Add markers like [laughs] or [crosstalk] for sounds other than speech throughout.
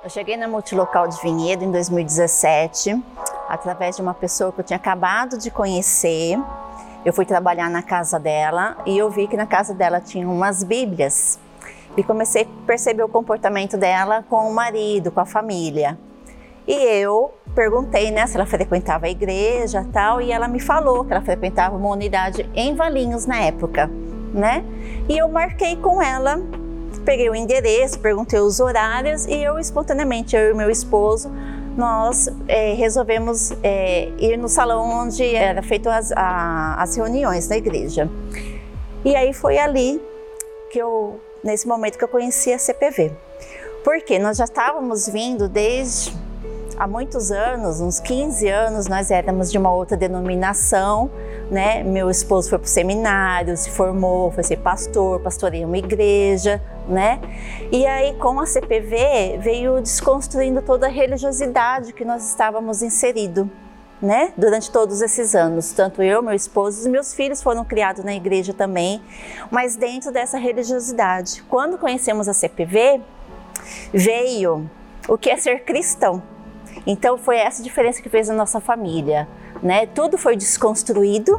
Eu cheguei na Multilocal de Vinhedo em 2017, através de uma pessoa que eu tinha acabado de conhecer. Eu fui trabalhar na casa dela e eu vi que na casa dela tinha umas Bíblias. E comecei a perceber o comportamento dela com o marido, com a família. E eu perguntei né, se ela frequentava a igreja tal, e ela me falou que ela frequentava uma unidade em Valinhos na época, né? E eu marquei com ela peguei o endereço, perguntei os horários e eu espontaneamente, eu e meu esposo, nós é, resolvemos é, ir no salão onde era feito as, as reuniões da igreja. E aí foi ali que eu, nesse momento que eu conheci a CPV. Porque nós já estávamos vindo desde há muitos anos, uns 15 anos, nós éramos de uma outra denominação, né? Meu esposo foi para o seminário, se formou, foi ser pastor, pastoreia uma igreja, né? E aí com a CPV veio desconstruindo toda a religiosidade que nós estávamos inserido. Né? Durante todos esses anos, tanto eu, meu esposo e meus filhos foram criados na igreja também, mas dentro dessa religiosidade. Quando conhecemos a CPV, veio o que é ser cristão. Então foi essa diferença que fez a nossa família, né? Tudo foi desconstruído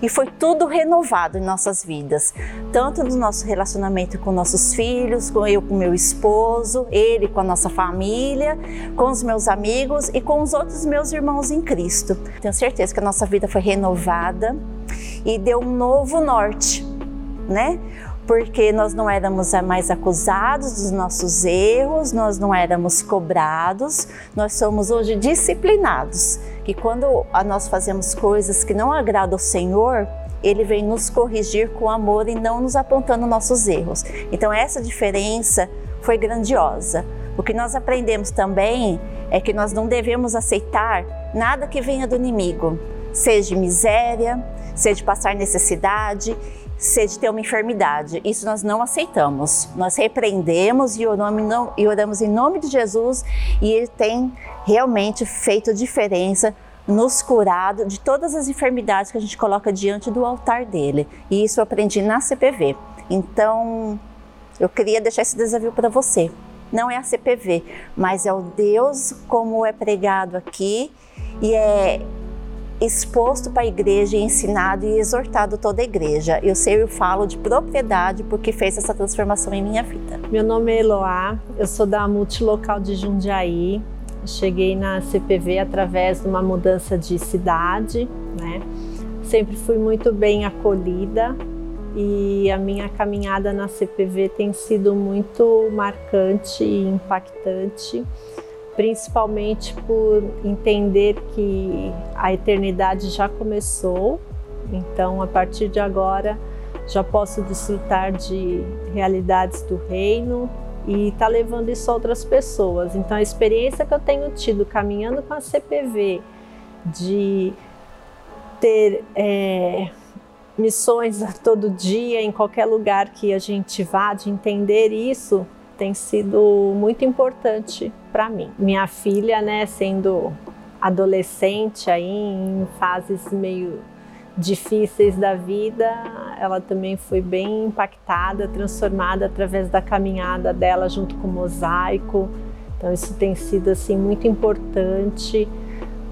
e foi tudo renovado em nossas vidas, tanto no nosso relacionamento com nossos filhos, com eu com meu esposo, ele com a nossa família, com os meus amigos e com os outros meus irmãos em Cristo. Tenho certeza que a nossa vida foi renovada e deu um novo norte, né? Porque nós não éramos mais acusados dos nossos erros, nós não éramos cobrados, nós somos hoje disciplinados. Que quando nós fazemos coisas que não agradam ao Senhor, ele vem nos corrigir com amor e não nos apontando nossos erros. Então essa diferença foi grandiosa. O que nós aprendemos também é que nós não devemos aceitar nada que venha do inimigo, seja miséria, seja passar necessidade de ter uma enfermidade. Isso nós não aceitamos. Nós repreendemos e oramos em nome de Jesus e Ele tem realmente feito diferença nos curado de todas as enfermidades que a gente coloca diante do altar dele. E isso eu aprendi na CPV. Então, eu queria deixar esse desafio para você. Não é a CPV, mas é o Deus como é pregado aqui e é exposto para a igreja ensinado e exortado toda a igreja. Eu sei, eu falo de propriedade porque fez essa transformação em minha vida. Meu nome é Eloá, eu sou da Multilocal de Jundiaí. Cheguei na CPV através de uma mudança de cidade, né? Sempre fui muito bem acolhida e a minha caminhada na CPV tem sido muito marcante e impactante principalmente por entender que a eternidade já começou, então a partir de agora já posso desfrutar de realidades do reino e estar tá levando isso a outras pessoas. Então a experiência que eu tenho tido caminhando com a CPV de ter é, missões a todo dia em qualquer lugar que a gente vá, de entender isso tem sido muito importante para mim. Minha filha, né, sendo adolescente aí em fases meio difíceis da vida, ela também foi bem impactada, transformada através da caminhada dela junto com o mosaico. Então isso tem sido assim muito importante.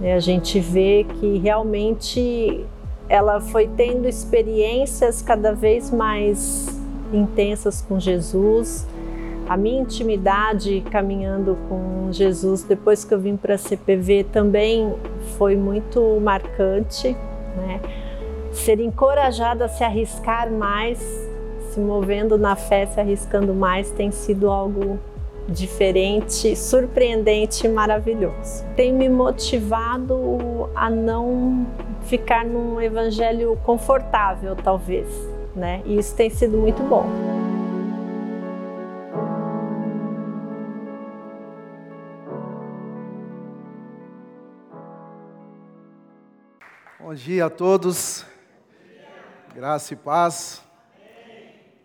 Né? A gente vê que realmente ela foi tendo experiências cada vez mais intensas com Jesus a minha intimidade caminhando com Jesus depois que eu vim para a CPV também foi muito marcante, né? Ser encorajada a se arriscar mais, se movendo na fé, se arriscando mais, tem sido algo diferente, surpreendente e maravilhoso. Tem me motivado a não ficar num evangelho confortável, talvez, né? E isso tem sido muito bom. Bom dia a todos. Graça e paz.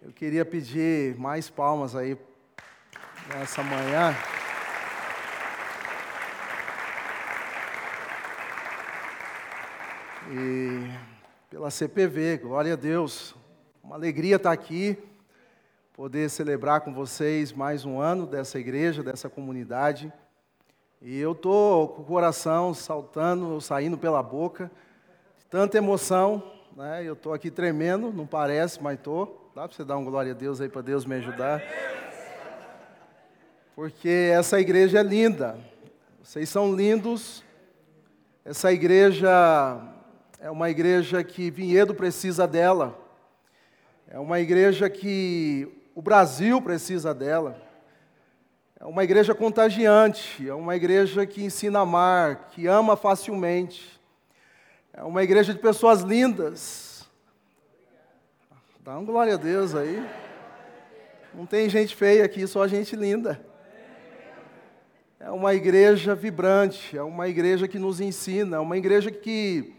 Eu queria pedir mais palmas aí nessa manhã. E pela CPV, glória a Deus. Uma alegria estar aqui. poder celebrar com vocês mais um ano dessa igreja, dessa comunidade. E eu estou com o coração saltando, saindo pela boca, tanta emoção, né? Eu estou aqui tremendo, não parece, mas estou. Dá para você dar um glória a Deus aí para Deus me ajudar? Porque essa igreja é linda, vocês são lindos. Essa igreja é uma igreja que Vinhedo precisa dela. É uma igreja que o Brasil precisa dela. É uma igreja contagiante, é uma igreja que ensina a amar, que ama facilmente. É uma igreja de pessoas lindas. Dá uma glória a Deus aí. Não tem gente feia aqui, só gente linda. É uma igreja vibrante, é uma igreja que nos ensina, é uma igreja que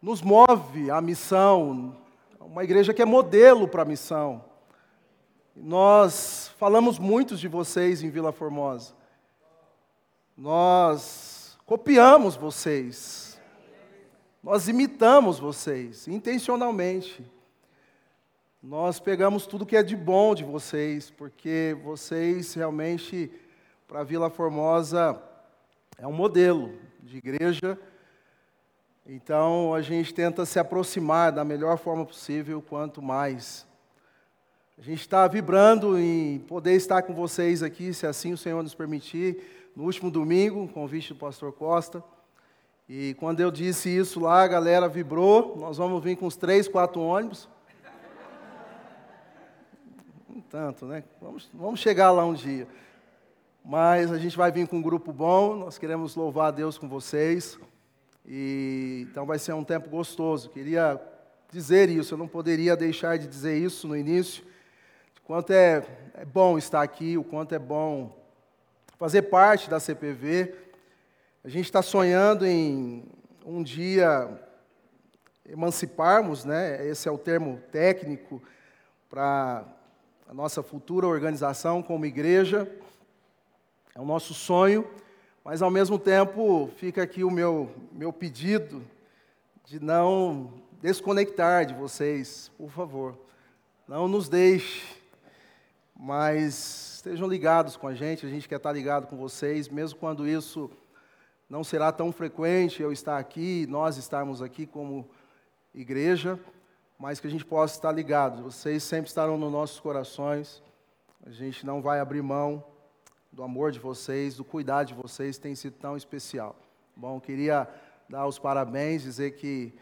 nos move à missão, uma igreja que é modelo para a missão. Nós falamos muitos de vocês em Vila Formosa. Nós copiamos vocês. Nós imitamos vocês, intencionalmente. Nós pegamos tudo que é de bom de vocês, porque vocês realmente, para Vila Formosa, é um modelo de igreja então a gente tenta se aproximar da melhor forma possível, quanto mais. A gente está vibrando em poder estar com vocês aqui, se assim o Senhor nos permitir, no último domingo, convite do pastor Costa. E quando eu disse isso lá, a galera vibrou. Nós vamos vir com uns três, quatro ônibus. Um tanto, né? Vamos, vamos chegar lá um dia. Mas a gente vai vir com um grupo bom. Nós queremos louvar a Deus com vocês. E, então vai ser um tempo gostoso. Queria dizer isso, eu não poderia deixar de dizer isso no início. O quanto é, é bom estar aqui, o quanto é bom fazer parte da CPV. A gente está sonhando em um dia emanciparmos, né? Esse é o termo técnico para a nossa futura organização como igreja. É o nosso sonho. Mas, ao mesmo tempo, fica aqui o meu, meu pedido de não desconectar de vocês, por favor. Não nos deixe, mas estejam ligados com a gente, a gente quer estar ligado com vocês, mesmo quando isso não será tão frequente, eu estar aqui, nós estarmos aqui como igreja, mas que a gente possa estar ligado. Vocês sempre estarão nos nossos corações, a gente não vai abrir mão do amor de vocês, do cuidado de vocês, tem sido tão especial. Bom, queria dar os parabéns, dizer que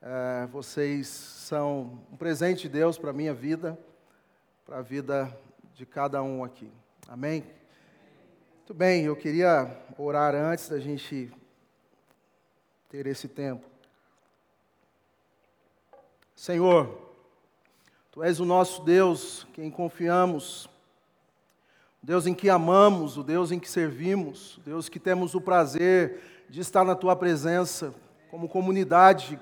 é, vocês são um presente de Deus para a minha vida, para a vida de cada um aqui. Amém? Muito bem, eu queria orar antes da gente ter esse tempo. Senhor, Tu és o nosso Deus, quem confiamos Deus em que amamos, o Deus em que servimos, o Deus que temos o prazer de estar na tua presença como comunidade.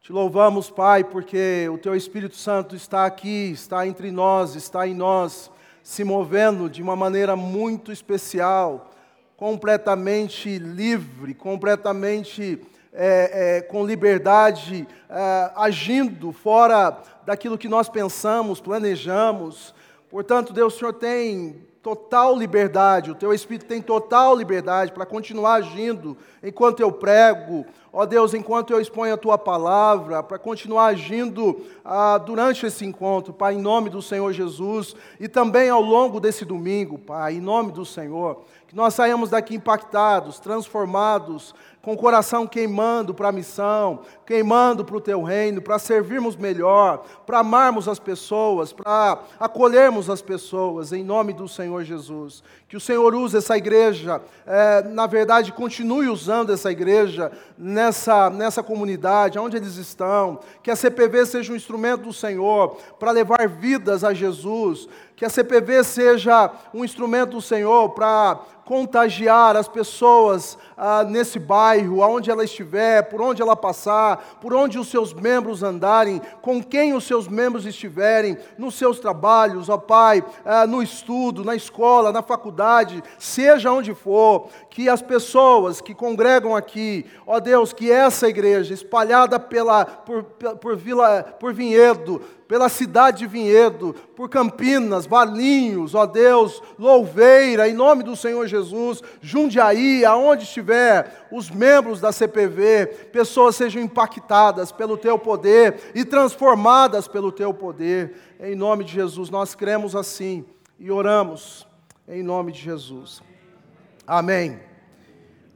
Te louvamos, Pai, porque o teu Espírito Santo está aqui, está entre nós, está em nós, se movendo de uma maneira muito especial, completamente livre, completamente é, é, com liberdade, é, agindo fora daquilo que nós pensamos, planejamos. Portanto, Deus, o Senhor tem total liberdade, o teu Espírito tem total liberdade para continuar agindo enquanto eu prego, ó Deus, enquanto eu exponho a tua palavra, para continuar agindo ah, durante esse encontro, Pai, em nome do Senhor Jesus, e também ao longo desse domingo, Pai, em nome do Senhor, que nós saímos daqui impactados, transformados, com o coração queimando para a missão, queimando para o teu reino, para servirmos melhor, para amarmos as pessoas, para acolhermos as pessoas, em nome do Senhor Jesus. Que o Senhor use essa igreja, é, na verdade, continue usando essa igreja nessa, nessa comunidade, onde eles estão. Que a CPV seja um instrumento do Senhor para levar vidas a Jesus. Que a CPV seja um instrumento do Senhor para contagiar as pessoas ah, nesse bairro, aonde ela estiver, por onde ela passar, por onde os seus membros andarem, com quem os seus membros estiverem, nos seus trabalhos, ó Pai, ah, no estudo, na escola, na faculdade, seja onde for, que as pessoas que congregam aqui, ó Deus, que essa igreja espalhada pela, por, por, Vila, por Vinhedo, pela cidade de Vinhedo, por Campinas, Valinhos, ó Deus, Louveira, em nome do Senhor Jesus, Jundiaí, aonde estiver, os membros da CPV, pessoas sejam impactadas pelo teu poder e transformadas pelo teu poder. Em nome de Jesus, nós cremos assim e oramos em nome de Jesus. Amém.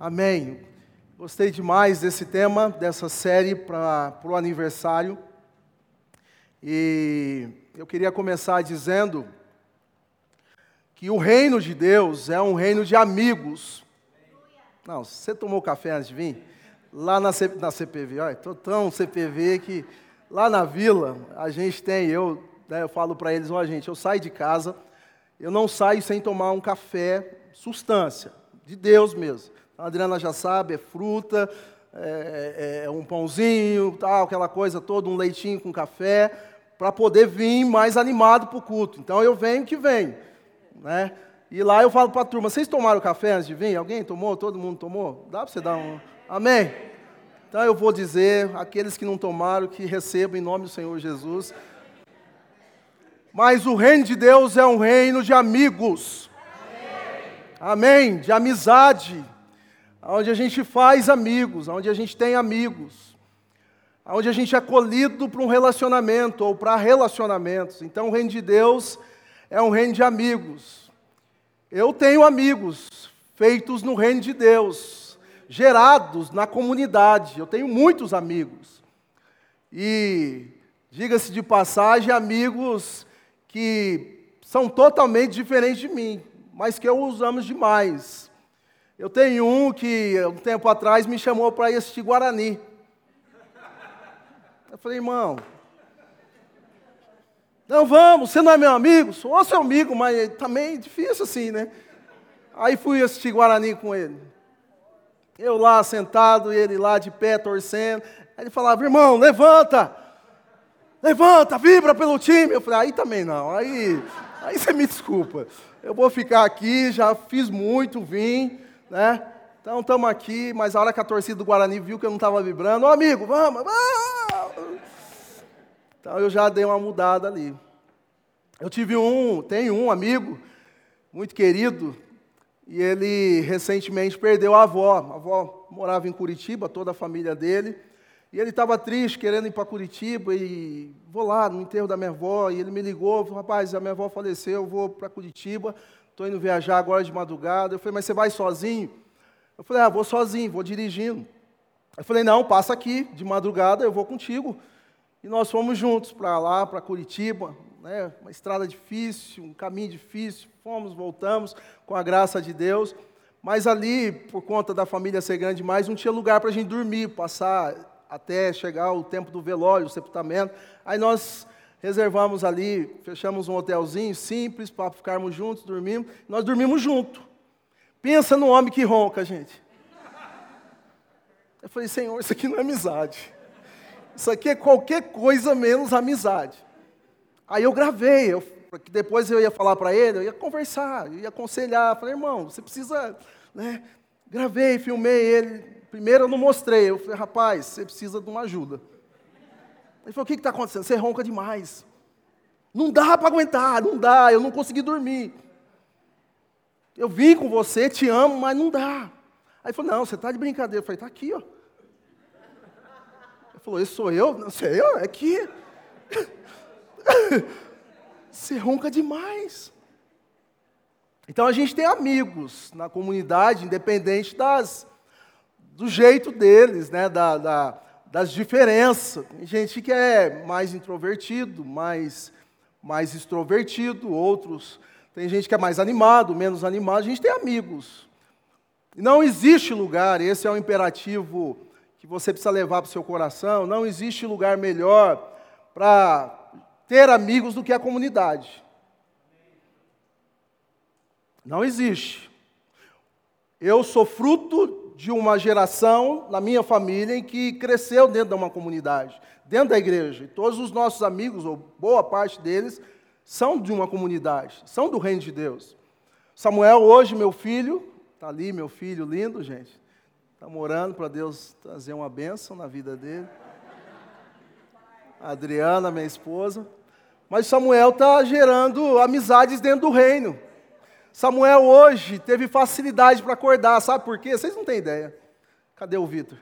Amém. Gostei demais desse tema, dessa série para o aniversário. E eu queria começar dizendo que o reino de Deus é um reino de amigos. Não, você tomou café antes de vir? Lá na, C, na CPV, olha, estou tão CPV que lá na vila a gente tem, eu, né, eu falo para eles, ó gente, eu saio de casa, eu não saio sem tomar um café, substância, de Deus mesmo. A Adriana já sabe, é fruta, é, é, é um pãozinho, tal, aquela coisa toda, um leitinho com café, para poder vir mais animado para o culto. Então eu venho que venho. Né? E lá eu falo para a turma, vocês tomaram café antes de vir? Alguém tomou? Todo mundo tomou? Dá para você dar um... Amém? Então eu vou dizer, aqueles que não tomaram, que recebam em nome do Senhor Jesus. Mas o reino de Deus é um reino de amigos. Amém? De amizade. Onde a gente faz amigos, onde a gente tem amigos onde a gente é acolhido para um relacionamento ou para relacionamentos. Então, o reino de Deus é um reino de amigos. Eu tenho amigos feitos no reino de Deus, gerados na comunidade. Eu tenho muitos amigos. E, diga-se de passagem, amigos que são totalmente diferentes de mim, mas que eu usamos demais. Eu tenho um que, um tempo atrás, me chamou para ir assistir Guarani. Eu falei, irmão, não vamos, você não é meu amigo? Sou seu amigo, mas também é difícil assim, né? Aí fui assistir Guarani com ele. Eu lá sentado, ele lá de pé, torcendo. Aí ele falava, irmão, levanta! Levanta, vibra pelo time. Eu falei, aí também não, aí, aí você me desculpa. Eu vou ficar aqui, já fiz muito, vim, né? Então estamos aqui, mas a hora que a torcida do Guarani viu que eu não estava vibrando, ô amigo, vamos, vamos! Então eu já dei uma mudada ali. Eu tive um, tenho um amigo muito querido, e ele recentemente perdeu a avó. A avó morava em Curitiba, toda a família dele. E ele estava triste, querendo ir para Curitiba, e vou lá no enterro da minha avó. E ele me ligou, falou, rapaz, a minha avó faleceu, eu vou para Curitiba, estou indo viajar agora de madrugada. Eu falei, mas você vai sozinho? Eu falei, ah, vou sozinho, vou dirigindo. Eu falei, não, passa aqui, de madrugada eu vou contigo. E nós fomos juntos para lá, para Curitiba, né? uma estrada difícil, um caminho difícil. Fomos, voltamos, com a graça de Deus. Mas ali, por conta da família ser grande demais, não tinha lugar para a gente dormir, passar até chegar o tempo do velório, o sepultamento. Aí nós reservamos ali, fechamos um hotelzinho simples para ficarmos juntos, dormimos. Nós dormimos juntos. Pensa no homem que ronca, gente. Eu falei, Senhor, isso aqui não é amizade. Isso aqui é qualquer coisa menos amizade. Aí eu gravei, eu, depois eu ia falar para ele, eu ia conversar, eu ia aconselhar. Falei, irmão, você precisa. Né? Gravei, filmei ele. Primeiro eu não mostrei. Eu falei, rapaz, você precisa de uma ajuda. Ele falou, o que está acontecendo? Você ronca demais. Não dá para aguentar, não dá, eu não consegui dormir. Eu vim com você, te amo, mas não dá. Aí ele falou, não, você está de brincadeira. Eu falei, está aqui, ó. Falou, esse sou eu? Não sei eu, é aqui. Você [laughs] ronca demais. Então a gente tem amigos na comunidade, independente das, do jeito deles, né, da, da, das diferenças. Tem gente que é mais introvertido, mais, mais extrovertido, outros tem gente que é mais animado, menos animado, a gente tem amigos. Não existe lugar, esse é o imperativo que você precisa levar para o seu coração, não existe lugar melhor para ter amigos do que a comunidade. Não existe. Eu sou fruto de uma geração na minha família em que cresceu dentro de uma comunidade, dentro da igreja. E todos os nossos amigos, ou boa parte deles, são de uma comunidade, são do reino de Deus. Samuel, hoje, meu filho, está ali, meu filho lindo, gente, está morando para Deus trazer uma bênção na vida dele. A Adriana, minha esposa. Mas Samuel está gerando amizades dentro do reino. Samuel hoje teve facilidade para acordar, sabe por quê? Vocês não têm ideia. Cadê o Vitor?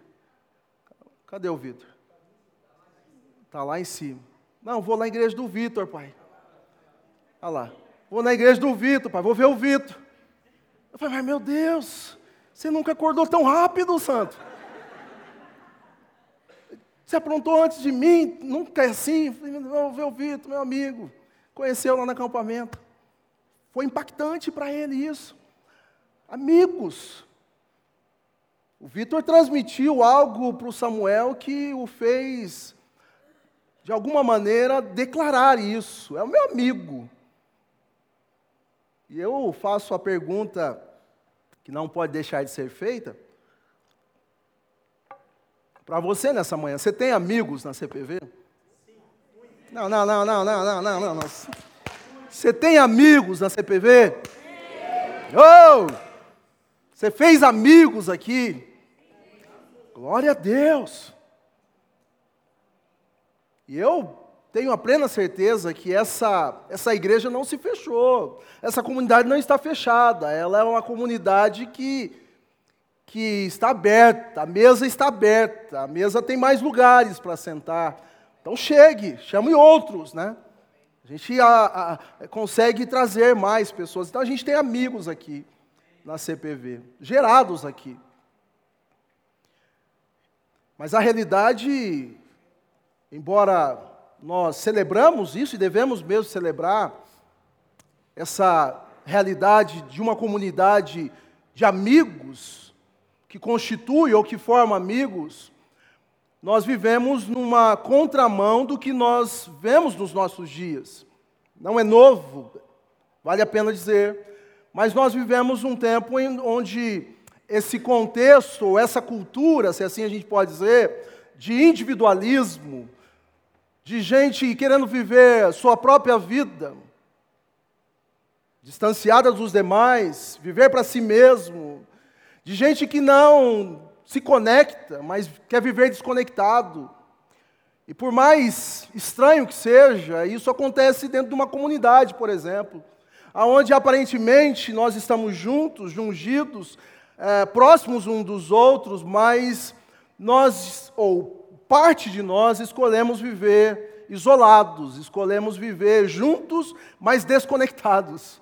Cadê o Vitor? Está lá em cima. Não, vou na igreja do Vitor, pai. Olha lá. Vou na igreja do Vitor, pai. Vou ver o Vitor. Eu falei, mas meu Deus, você nunca acordou tão rápido, santo. Você aprontou antes de mim, nunca é assim. Eu ver o Vitor, meu amigo. Conheceu lá no acampamento. Foi impactante para ele isso. Amigos. O Vitor transmitiu algo para o Samuel que o fez, de alguma maneira, declarar isso. É o meu amigo. E eu faço a pergunta que não pode deixar de ser feita. Para você nessa manhã, você tem amigos na CPV? Não, não, não, não, não, não, não, não. Você tem amigos na CPV? Oh! Você fez amigos aqui? Glória a Deus! E eu tenho a plena certeza que essa, essa igreja não se fechou, essa comunidade não está fechada, ela é uma comunidade que, que está aberta, a mesa está aberta, a mesa tem mais lugares para sentar. Então chegue, chame outros, né? A gente a, a, consegue trazer mais pessoas. Então a gente tem amigos aqui na CPV, gerados aqui. Mas a realidade, embora nós celebramos isso e devemos mesmo celebrar essa realidade de uma comunidade de amigos que constitui ou que forma amigos, nós vivemos numa contramão do que nós vemos nos nossos dias. Não é novo, vale a pena dizer, mas nós vivemos um tempo onde esse contexto, essa cultura, se assim a gente pode dizer, de individualismo, de gente querendo viver sua própria vida, distanciada dos demais, viver para si mesmo, de gente que não se conecta, mas quer viver desconectado. E por mais estranho que seja, isso acontece dentro de uma comunidade, por exemplo, aonde aparentemente nós estamos juntos, jungidos, é, próximos uns dos outros, mas nós, ou parte de nós, escolhemos viver isolados, escolhemos viver juntos, mas desconectados.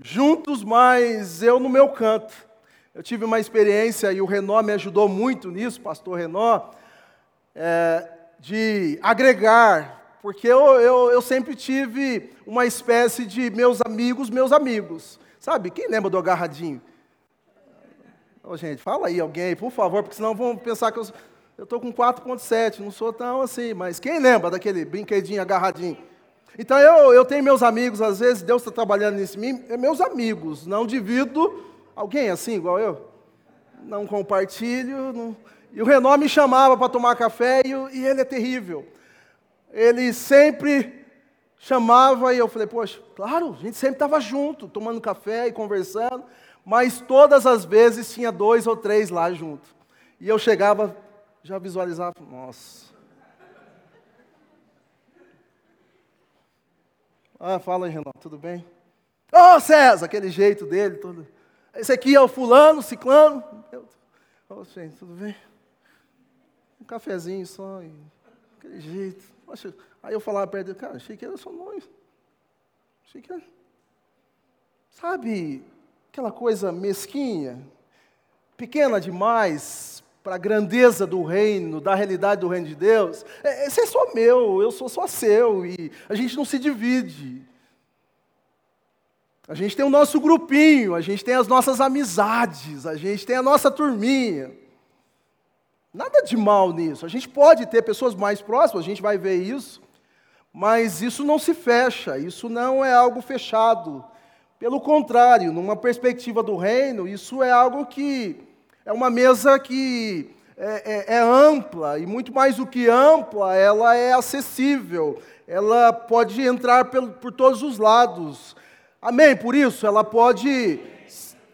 Juntos, mas eu no meu canto. Eu tive uma experiência e o Renó me ajudou muito nisso, pastor Renó, é, de agregar, porque eu, eu, eu sempre tive uma espécie de meus amigos, meus amigos. Sabe, quem lembra do agarradinho? Oh, gente, fala aí alguém por favor, porque senão vão pensar que eu estou com 4.7, não sou tão assim, mas quem lembra daquele brinquedinho agarradinho? Então eu, eu tenho meus amigos, às vezes Deus está trabalhando nisso em mim, é meus amigos, não divido Alguém assim, igual eu? Não compartilho. Não... E o Renó me chamava para tomar café e, e ele é terrível. Ele sempre chamava e eu falei, poxa, claro, a gente sempre estava junto, tomando café e conversando, mas todas as vezes tinha dois ou três lá junto. E eu chegava, já visualizava, nossa. Ah, fala aí, Renato, tudo bem? Ô, oh, César, aquele jeito dele, todo. Esse aqui é o fulano, ciclano. Ô, oh, gente, tudo bem? Um cafezinho só, e... aquele jeito. Poxa, aí eu falava perto dele, cara, achei que era só noivo. Achei que era... Sabe, aquela coisa mesquinha, pequena demais para a grandeza do reino, da realidade do reino de Deus. É, esse é só meu, eu sou só seu, e a gente não se divide. A gente tem o nosso grupinho, a gente tem as nossas amizades, a gente tem a nossa turminha. Nada de mal nisso. A gente pode ter pessoas mais próximas, a gente vai ver isso, mas isso não se fecha, isso não é algo fechado. Pelo contrário, numa perspectiva do reino, isso é algo que é uma mesa que é, é, é ampla, e muito mais do que ampla, ela é acessível, ela pode entrar por, por todos os lados. Amém? Por isso, ela pode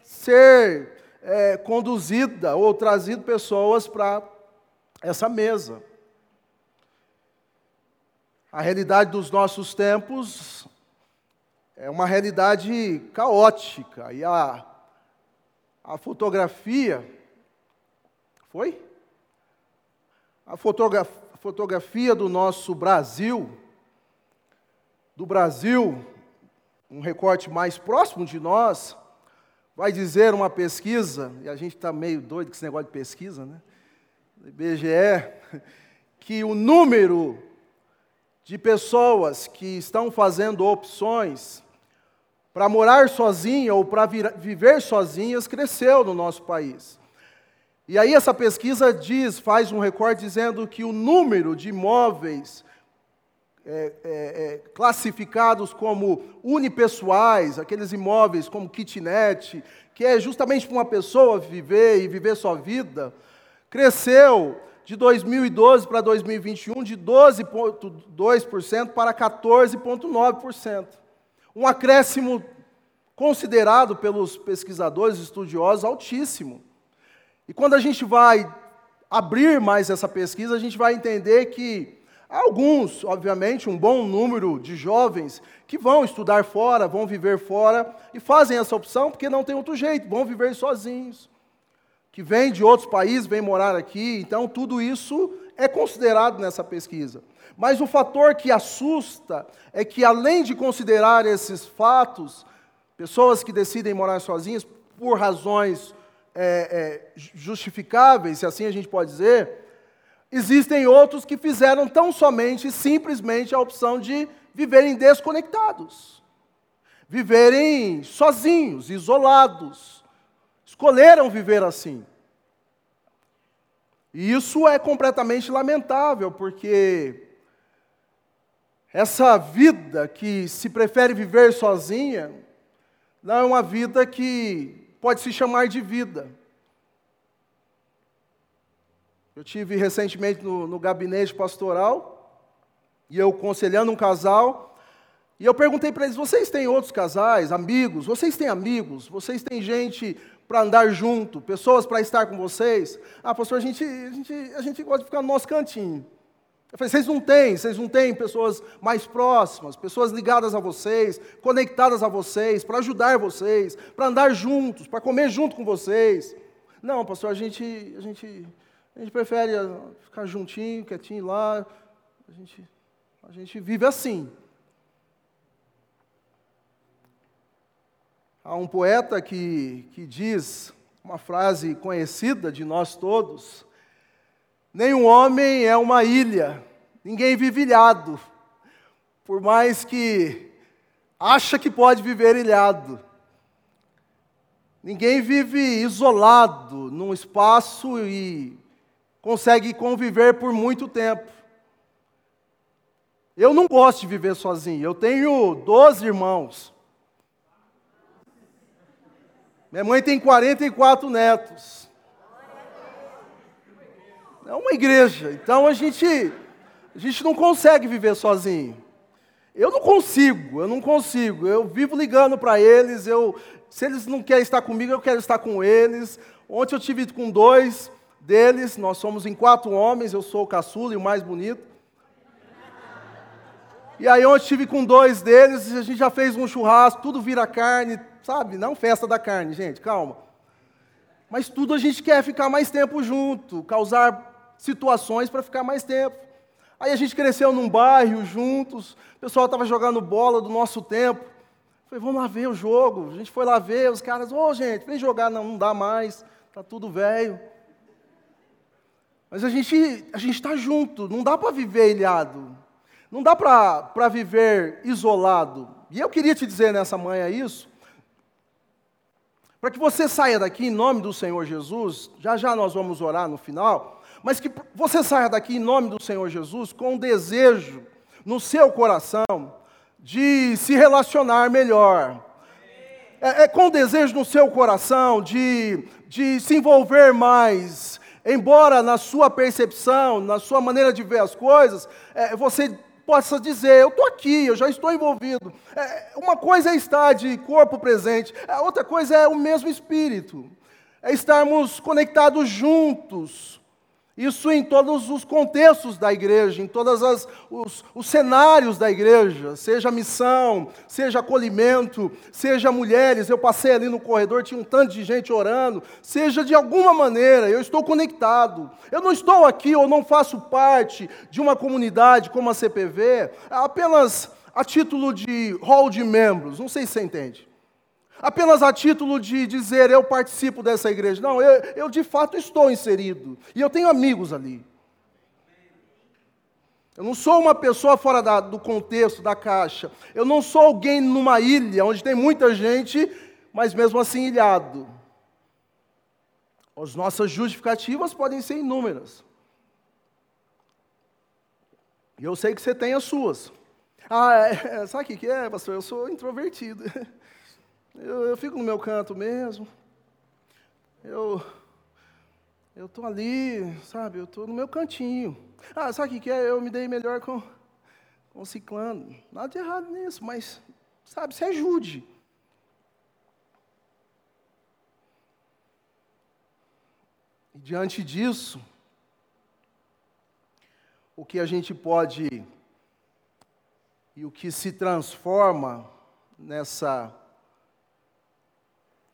ser é, conduzida ou trazido pessoas para essa mesa. A realidade dos nossos tempos é uma realidade caótica e a, a fotografia. Foi? A fotogra, fotografia do nosso Brasil, do Brasil, um recorte mais próximo de nós, vai dizer uma pesquisa, e a gente está meio doido com esse negócio de pesquisa, né? IBGE, [laughs] que o número de pessoas que estão fazendo opções para morar sozinha ou para viver sozinhas cresceu no nosso país. E aí essa pesquisa diz, faz um recorte dizendo que o número de imóveis é, é, é, classificados como unipessoais, aqueles imóveis como kitnet, que é justamente para uma pessoa viver e viver sua vida, cresceu de 2012 para 2021 de 12,2% para 14,9%. Um acréscimo considerado pelos pesquisadores estudiosos altíssimo. E quando a gente vai abrir mais essa pesquisa, a gente vai entender que há alguns, obviamente, um bom número de jovens que vão estudar fora, vão viver fora e fazem essa opção porque não tem outro jeito, vão viver sozinhos que vêm de outros países, vêm morar aqui, então tudo isso é considerado nessa pesquisa. Mas o fator que assusta é que, além de considerar esses fatos, pessoas que decidem morar sozinhas por razões é, é, justificáveis, se assim a gente pode dizer, existem outros que fizeram tão somente, simplesmente, a opção de viverem desconectados, viverem sozinhos, isolados escolheram viver assim. E isso é completamente lamentável, porque essa vida que se prefere viver sozinha não é uma vida que pode se chamar de vida. Eu tive recentemente no, no gabinete pastoral e eu conselhando um casal e eu perguntei para eles: vocês têm outros casais, amigos? Vocês têm amigos? Vocês têm gente para andar junto, pessoas para estar com vocês. Ah, pastor, a gente, a, gente, a gente gosta de ficar no nosso cantinho. Eu falei, vocês não têm, vocês não têm pessoas mais próximas, pessoas ligadas a vocês, conectadas a vocês, para ajudar vocês, para andar juntos, para comer junto com vocês. Não, pastor, a gente, a gente, a gente prefere ficar juntinho, quietinho lá. A gente, a gente vive assim. Há um poeta que, que diz uma frase conhecida de nós todos: Nenhum homem é uma ilha, ninguém vive ilhado, por mais que acha que pode viver ilhado. Ninguém vive isolado num espaço e consegue conviver por muito tempo. Eu não gosto de viver sozinho. Eu tenho 12 irmãos. Minha mãe tem 44 netos. É uma igreja. Então a gente, a gente não consegue viver sozinho. Eu não consigo, eu não consigo. Eu vivo ligando para eles. Eu, se eles não querem estar comigo, eu quero estar com eles. Ontem eu tive com dois deles. Nós somos em quatro homens. Eu sou o caçula e o mais bonito. E aí ontem eu tive com dois deles. A gente já fez um churrasco. Tudo vira carne sabe? Não festa da carne, gente, calma. Mas tudo a gente quer ficar mais tempo junto, causar situações para ficar mais tempo. Aí a gente cresceu num bairro juntos, o pessoal estava jogando bola do nosso tempo. Falei, vamos lá ver o jogo. A gente foi lá ver, os caras, ô oh, gente, vem jogar, não, não dá mais, está tudo velho. Mas a gente a está junto, não dá para viver ilhado, não dá para viver isolado. E eu queria te dizer nessa manhã isso, para que você saia daqui em nome do Senhor Jesus, já já nós vamos orar no final, mas que você saia daqui em nome do Senhor Jesus com um desejo no seu coração de se relacionar melhor. É, é com desejo no seu coração de, de se envolver mais, embora na sua percepção, na sua maneira de ver as coisas, é, você possa dizer: Eu estou aqui, eu já estou envolvido. É, uma coisa é estar de corpo presente, a outra coisa é o mesmo espírito. É estarmos conectados juntos. Isso em todos os contextos da igreja, em todos os, os, cenários da igreja, seja missão, seja acolhimento, seja mulheres. Eu passei ali no corredor, tinha um tanto de gente orando, seja de alguma maneira, eu estou conectado. Eu não estou aqui ou não faço parte de uma comunidade como a CPV, apenas a título de hall de membros, não sei se você entende apenas a título de dizer eu participo dessa igreja. Não, eu, eu de fato estou inserido. E eu tenho amigos ali. Eu não sou uma pessoa fora da, do contexto, da caixa. Eu não sou alguém numa ilha onde tem muita gente, mas mesmo assim ilhado. As nossas justificativas podem ser inúmeras. E eu sei que você tem as suas. Ah, é, sabe o que é, pastor? Eu sou introvertido. [laughs] Eu, eu fico no meu canto mesmo. Eu eu estou ali, sabe? Eu estou no meu cantinho. Ah, sabe o que é? Eu me dei melhor com, com ciclano. Nada de errado nisso, mas, sabe, se ajude. E diante disso, o que a gente pode e o que se transforma nessa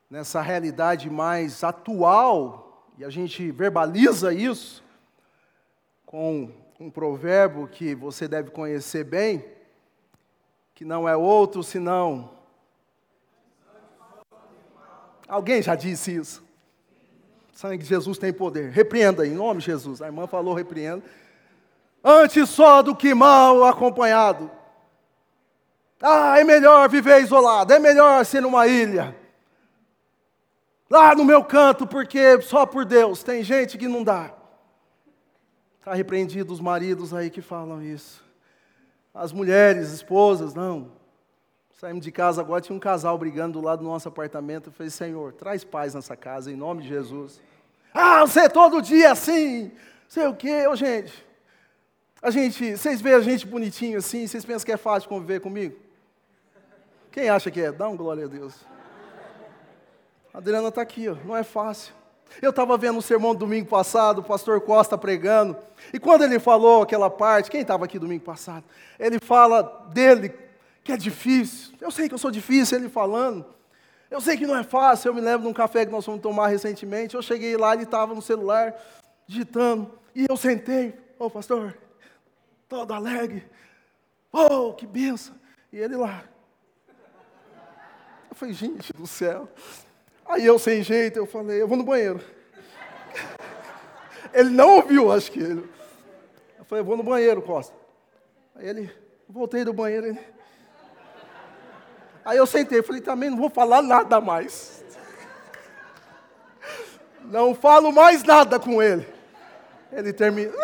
nessa realidade mais atual, e a gente verbaliza isso com um provérbio que você deve conhecer bem, que não é outro senão. Alguém já disse isso? O sangue de Jesus tem poder. Repreenda em nome de Jesus. A irmã falou, repreenda. Antes só do que mal acompanhado. Ah, é melhor viver isolado, é melhor ser numa ilha lá no meu canto, porque só por Deus. Tem gente que não dá. Está repreendido os maridos aí que falam isso. As mulheres, esposas, não. Saímos de casa agora, tinha um casal brigando do lado do nosso apartamento. Eu falei, Senhor, traz paz nessa casa, em nome de Jesus. Ah, você é todo dia assim, sei o quê, ô gente. A gente, vocês veem a gente bonitinho assim, vocês pensam que é fácil conviver comigo? Quem acha que é? Dá um glória a Deus. Adriana está aqui, ó, não é fácil. Eu estava vendo o sermão do domingo passado, o pastor Costa pregando, e quando ele falou aquela parte, quem estava aqui domingo passado? Ele fala dele, que é difícil. Eu sei que eu sou difícil, ele falando. Eu sei que não é fácil. Eu me lembro de um café que nós fomos tomar recentemente. Eu cheguei lá, ele estava no celular, digitando, e eu sentei. Ô oh, pastor, todo alegre. Oh, que benção. E ele lá. Eu falei, gente do céu. Aí eu, sem jeito, eu falei, eu vou no banheiro. [laughs] Ele não ouviu, acho que ele. Eu falei, eu vou no banheiro, Costa. Aí ele, voltei do banheiro. Ele... Aí eu sentei, falei, também não vou falar nada mais. [laughs] Não falo mais nada com ele. Ele terminou. [laughs]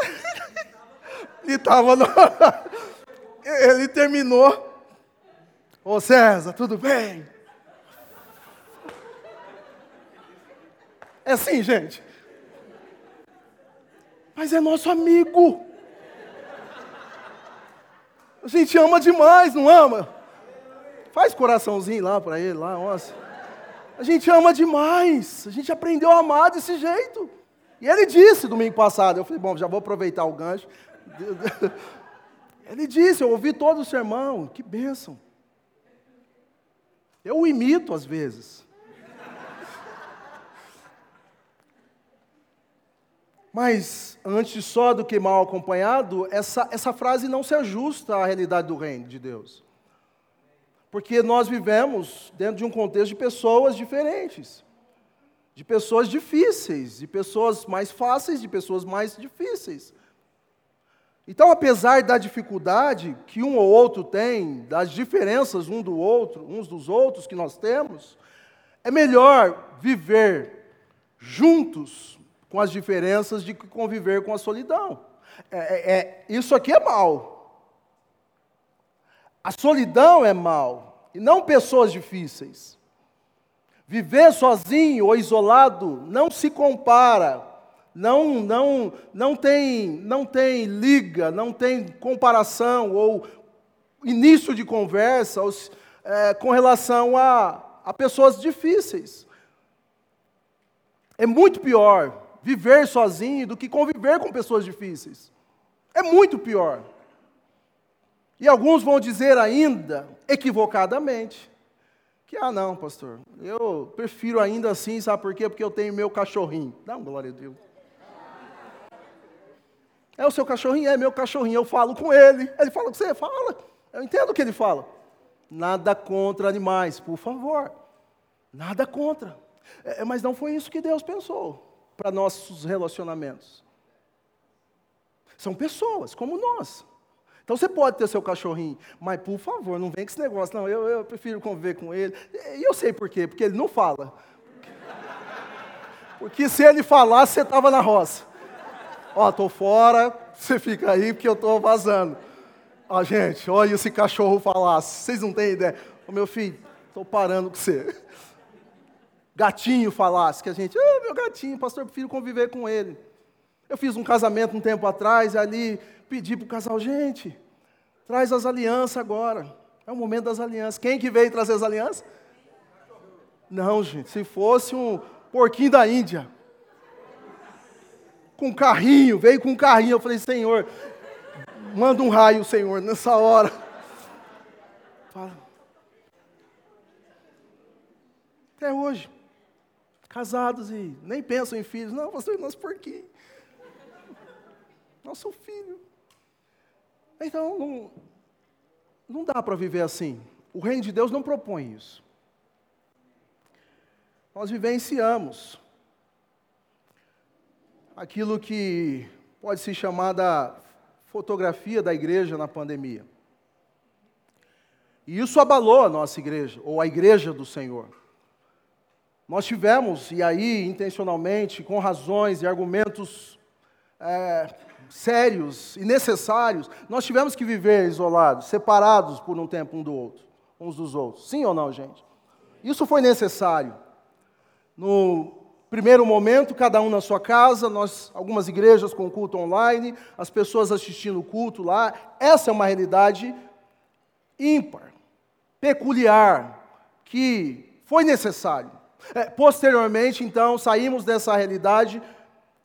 ele estava no... Ele terminou. Ô César, tudo bem? É assim, gente. Mas é nosso amigo. A gente ama demais, não ama? Faz coraçãozinho lá para ele, lá, nossa. A gente ama demais. A gente aprendeu a amar desse jeito. E ele disse domingo passado, eu falei, bom, já vou aproveitar o gancho. Ele disse, eu ouvi todo o sermão, que bênção. Eu o imito às vezes. Mas, antes só do que mal acompanhado, essa, essa frase não se ajusta à realidade do reino de Deus. Porque nós vivemos dentro de um contexto de pessoas diferentes, de pessoas difíceis, de pessoas mais fáceis, de pessoas mais difíceis. Então, apesar da dificuldade que um ou outro tem, das diferenças um do outro, uns dos outros que nós temos, é melhor viver juntos com as diferenças de conviver com a solidão. É, é, é, isso aqui é mal. A solidão é mal, e não pessoas difíceis. Viver sozinho ou isolado não se compara, não, não, não, tem, não tem liga, não tem comparação ou início de conversa ou, é, com relação a, a pessoas difíceis. É muito pior viver sozinho do que conviver com pessoas difíceis. É muito pior. E alguns vão dizer ainda, equivocadamente, que, ah, não, pastor, eu prefiro ainda assim, sabe por quê? Porque eu tenho meu cachorrinho. Dá uma glória a Deus. É o seu cachorrinho? É meu cachorrinho. Eu falo com ele. Ele fala com você? Fala. Eu entendo o que ele fala. Nada contra animais, por favor. Nada contra. É, mas não foi isso que Deus pensou para nossos relacionamentos. São pessoas como nós. Então você pode ter seu cachorrinho, mas por favor, não vem com esse negócio. Não, eu, eu prefiro conviver com ele. E eu sei por quê, porque ele não fala. Porque se ele falasse, você estava na roça. Ó, tô fora, você fica aí porque eu tô vazando. Ó, gente, olha esse cachorro falasse. Vocês não têm ideia. Ô, meu filho, tô parando com você. Gatinho falasse, que a gente, ah, meu gatinho, pastor, prefiro conviver com ele. Eu fiz um casamento um tempo atrás, e ali pedi para o casal, gente, traz as alianças agora. É o momento das alianças. Quem que veio trazer as alianças? Não, gente, se fosse um porquinho da Índia. Com carrinho, veio com um carrinho. Eu falei, Senhor, manda um raio, Senhor, nessa hora. Fala. Até hoje. Casados e nem pensam em filhos. Não, pastor, nosso porquinho. Nosso filho. Então, não, não dá para viver assim. O reino de Deus não propõe isso. Nós vivenciamos aquilo que pode se chamar da fotografia da igreja na pandemia. E isso abalou a nossa igreja, ou a igreja do Senhor. Nós tivemos, e aí intencionalmente, com razões e argumentos é, sérios e necessários, nós tivemos que viver isolados, separados por um tempo um do outro, uns dos outros. Sim ou não, gente? Isso foi necessário. No primeiro momento, cada um na sua casa, nós algumas igrejas com culto online, as pessoas assistindo o culto lá. Essa é uma realidade ímpar, peculiar, que foi necessário. É, posteriormente, então, saímos dessa realidade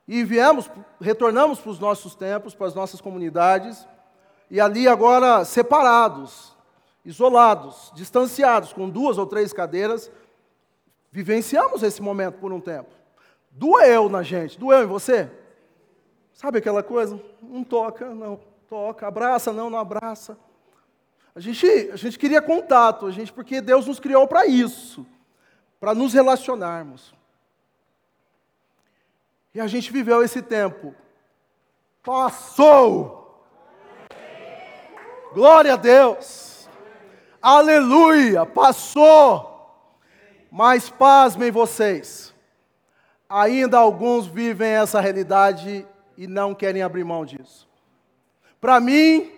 e viemos, retornamos para os nossos tempos, para as nossas comunidades, e ali agora separados, isolados, distanciados, com duas ou três cadeiras, vivenciamos esse momento por um tempo. Doeu na gente, doeu em você? Sabe aquela coisa? Não toca, não toca, abraça, não, não abraça. A gente, a gente queria contato, a gente, porque Deus nos criou para isso, para nos relacionarmos. E a gente viveu esse tempo. Passou! Glória a Deus! Aleluia! Passou! Mas pasmem vocês, ainda alguns vivem essa realidade e não querem abrir mão disso. Para mim,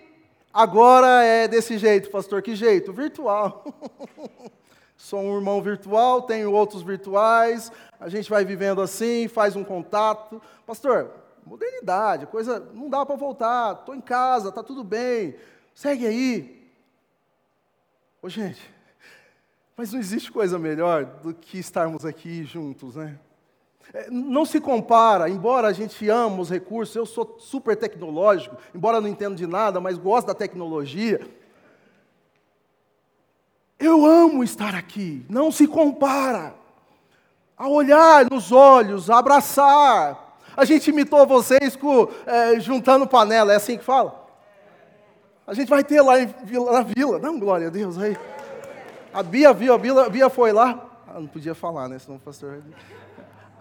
agora é desse jeito, pastor. Que jeito? Virtual. [laughs] Sou um irmão virtual, tenho outros virtuais, a gente vai vivendo assim, faz um contato. Pastor, modernidade, coisa não dá para voltar, estou em casa, está tudo bem, segue aí. Ô gente, mas não existe coisa melhor do que estarmos aqui juntos, né? É, não se compara, embora a gente ame os recursos, eu sou super tecnológico, embora não entendo de nada, mas gosto da tecnologia. Eu amo estar aqui, não se compara. A olhar nos olhos, a abraçar. A gente imitou vocês com, é, juntando panela, é assim que fala? A gente vai ter lá em, na vila, não, glória a Deus aí. A Bia viu, a Bia, a Bia foi lá. Ah, não podia falar, né? Senão o pastor.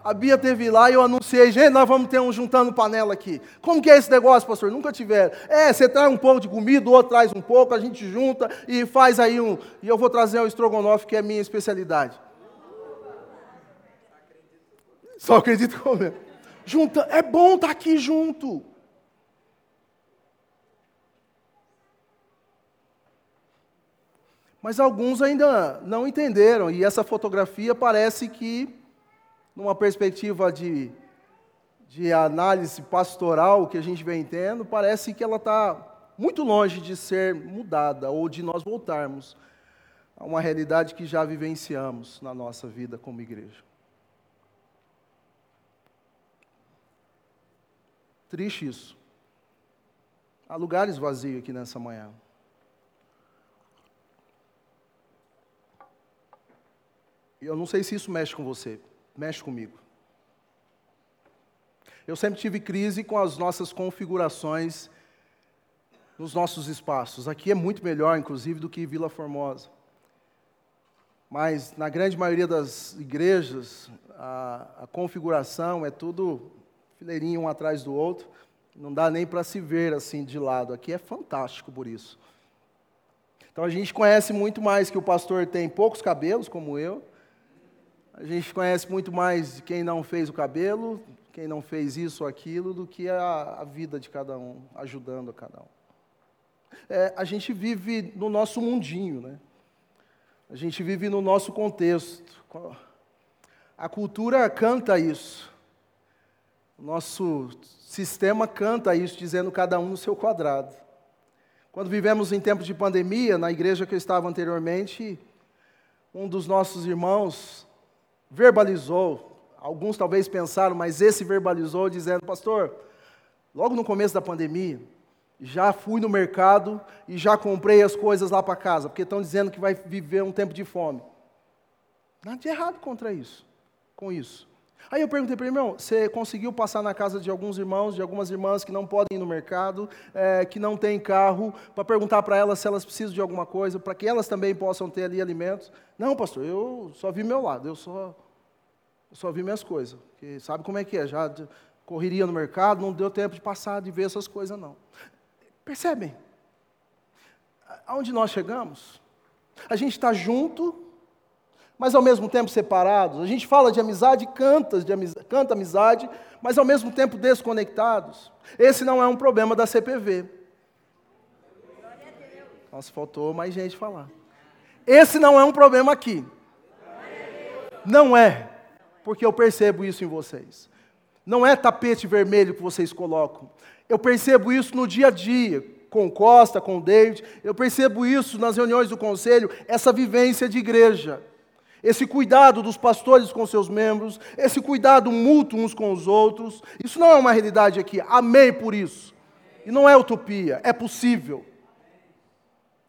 A Bia teve lá e eu anunciei, gente, nós vamos ter um juntando panela aqui. Como que é esse negócio, pastor? Nunca tiveram. É, você traz um pouco de comida, o outro traz um pouco, a gente junta e faz aí um. E eu vou trazer o estrogonofe, que é minha especialidade. Só acredito comer. Junta, é bom estar tá aqui junto. Mas alguns ainda não entenderam, e essa fotografia parece que numa perspectiva de, de análise pastoral que a gente vem tendo, parece que ela está muito longe de ser mudada ou de nós voltarmos a uma realidade que já vivenciamos na nossa vida como igreja. Triste isso. Há lugares vazios aqui nessa manhã. Eu não sei se isso mexe com você, mexe comigo. Eu sempre tive crise com as nossas configurações nos nossos espaços. Aqui é muito melhor, inclusive, do que Vila Formosa. Mas na grande maioria das igrejas, a, a configuração é tudo fileirinho um atrás do outro. Não dá nem para se ver assim de lado. Aqui é fantástico por isso. Então a gente conhece muito mais que o pastor tem poucos cabelos, como eu. A gente conhece muito mais quem não fez o cabelo, quem não fez isso ou aquilo, do que a, a vida de cada um, ajudando a cada um. É, a gente vive no nosso mundinho, né? A gente vive no nosso contexto. A cultura canta isso. O nosso sistema canta isso, dizendo cada um no seu quadrado. Quando vivemos em tempos de pandemia, na igreja que eu estava anteriormente, um dos nossos irmãos verbalizou, alguns talvez pensaram, mas esse verbalizou, dizendo: Pastor, logo no começo da pandemia, já fui no mercado e já comprei as coisas lá para casa, porque estão dizendo que vai viver um tempo de fome. Nada de errado contra isso, com isso. Aí eu perguntei para ele, irmão, você conseguiu passar na casa de alguns irmãos, de algumas irmãs que não podem ir no mercado, é, que não têm carro, para perguntar para elas se elas precisam de alguma coisa, para que elas também possam ter ali alimentos? Não, pastor, eu só vi meu lado, eu só, eu só vi minhas coisas. Porque sabe como é que é? Já correria no mercado, não deu tempo de passar, de ver essas coisas, não. Percebem? Aonde nós chegamos? A gente está junto, mas ao mesmo tempo separados. A gente fala de amizade, canta, de amizade, canta amizade, mas ao mesmo tempo desconectados. Esse não é um problema da CPV. Nossa, faltou mais gente falar. Esse não é um problema aqui. Não é, porque eu percebo isso em vocês. Não é tapete vermelho que vocês colocam. Eu percebo isso no dia a dia, com Costa, com David. Eu percebo isso nas reuniões do conselho, essa vivência de igreja esse cuidado dos pastores com seus membros, esse cuidado mútuo uns com os outros. Isso não é uma realidade aqui. Amei por isso. E não é utopia, é possível.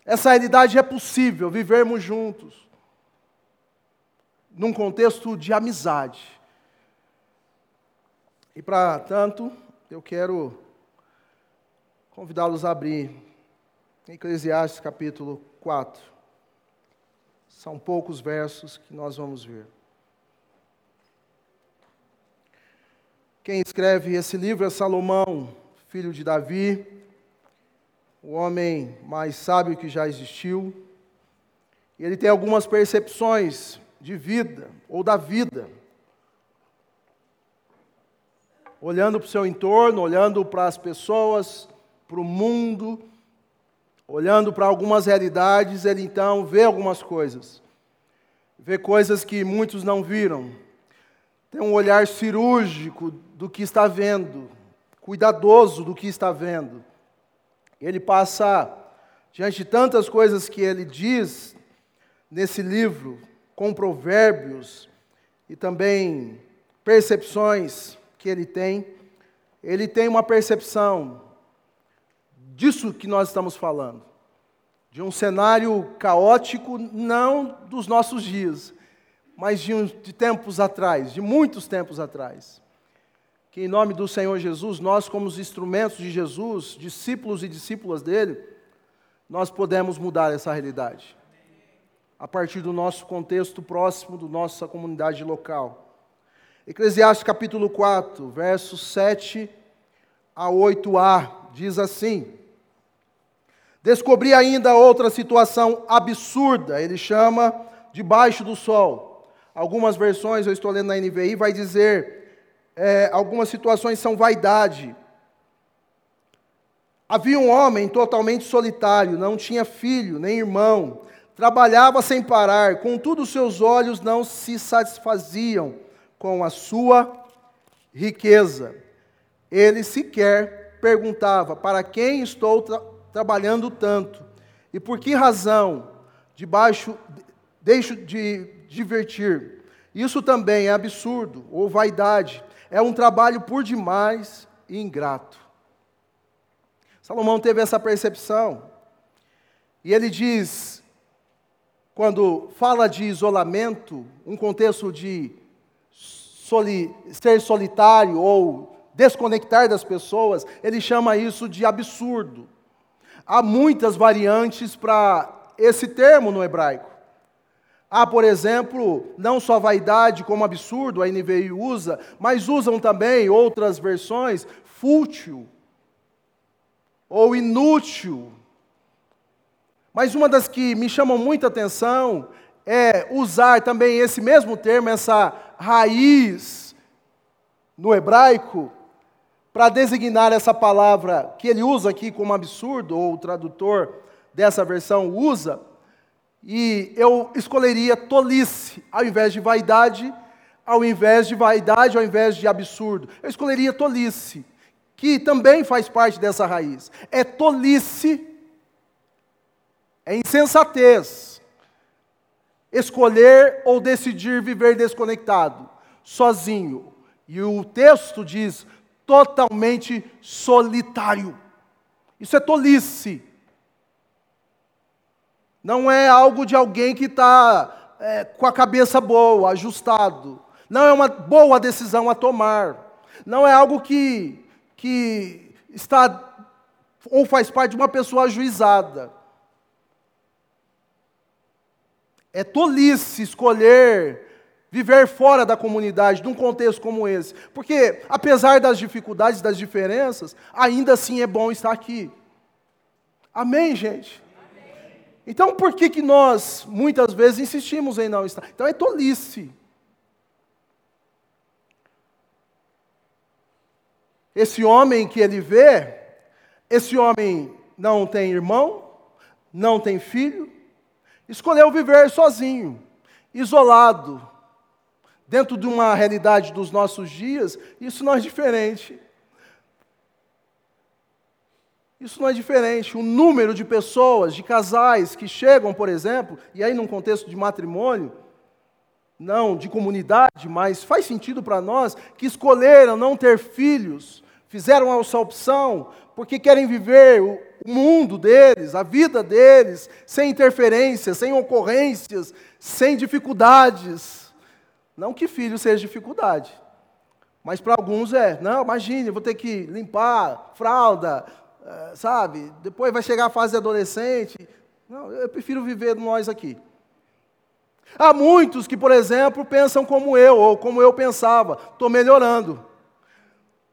Essa realidade é possível, vivermos juntos, num contexto de amizade. E para tanto, eu quero convidá-los a abrir Eclesiastes capítulo 4. São poucos versos que nós vamos ver. Quem escreve esse livro é Salomão, filho de Davi, o homem mais sábio que já existiu. E ele tem algumas percepções de vida, ou da vida. Olhando para o seu entorno, olhando para as pessoas, para o mundo, olhando para algumas realidades, ele então vê algumas coisas. Vê coisas que muitos não viram. Tem um olhar cirúrgico do que está vendo, cuidadoso do que está vendo. Ele passa, diante de tantas coisas que ele diz nesse livro, com provérbios e também percepções que ele tem, ele tem uma percepção disso que nós estamos falando. De um cenário caótico, não dos nossos dias, mas de, um, de tempos atrás, de muitos tempos atrás. Que em nome do Senhor Jesus, nós, como os instrumentos de Jesus, discípulos e discípulas dele, nós podemos mudar essa realidade. A partir do nosso contexto próximo, da nossa comunidade local. Eclesiastes capítulo 4, versos 7 a 8a, diz assim: Descobri ainda outra situação absurda, ele chama debaixo do sol. Algumas versões, eu estou lendo na NVI, vai dizer, é, algumas situações são vaidade. Havia um homem totalmente solitário, não tinha filho, nem irmão, trabalhava sem parar, contudo seus olhos não se satisfaziam com a sua riqueza. Ele sequer perguntava: Para quem estou trabalhando tanto? E por que razão debaixo deixo de divertir? Isso também é absurdo ou vaidade. É um trabalho por demais e ingrato. Salomão teve essa percepção. E ele diz, quando fala de isolamento, um contexto de soli, ser solitário ou desconectar das pessoas, ele chama isso de absurdo. Há muitas variantes para esse termo no hebraico. Há, por exemplo, não só vaidade como absurdo, a NVI usa, mas usam também outras versões, fútil ou inútil. Mas uma das que me chamam muita atenção é usar também esse mesmo termo, essa raiz no hebraico, para designar essa palavra que ele usa aqui como absurdo, ou o tradutor dessa versão usa, e eu escolheria tolice ao invés de vaidade, ao invés de vaidade, ao invés de absurdo. Eu escolheria tolice, que também faz parte dessa raiz. É tolice, é insensatez, escolher ou decidir viver desconectado, sozinho. E o texto diz totalmente solitário. Isso é tolice. Não é algo de alguém que está é, com a cabeça boa, ajustado. Não é uma boa decisão a tomar. Não é algo que, que está ou faz parte de uma pessoa ajuizada. É tolice escolher viver fora da comunidade, num contexto como esse. Porque, apesar das dificuldades, das diferenças, ainda assim é bom estar aqui. Amém, gente? Então, por que, que nós, muitas vezes, insistimos em não estar? Então, é tolice. Esse homem que ele vê, esse homem não tem irmão, não tem filho, escolheu viver sozinho, isolado, dentro de uma realidade dos nossos dias, isso não é diferente. Isso não é diferente. O número de pessoas, de casais que chegam, por exemplo, e aí num contexto de matrimônio, não de comunidade, mas faz sentido para nós, que escolheram não ter filhos, fizeram essa opção, porque querem viver o mundo deles, a vida deles, sem interferências, sem ocorrências, sem dificuldades. Não que filho seja dificuldade, mas para alguns é. Não, imagine, vou ter que limpar fralda, é, sabe? Depois vai chegar a fase adolescente. Não, eu prefiro viver nós aqui. Há muitos que, por exemplo, pensam como eu, ou como eu pensava, estou melhorando.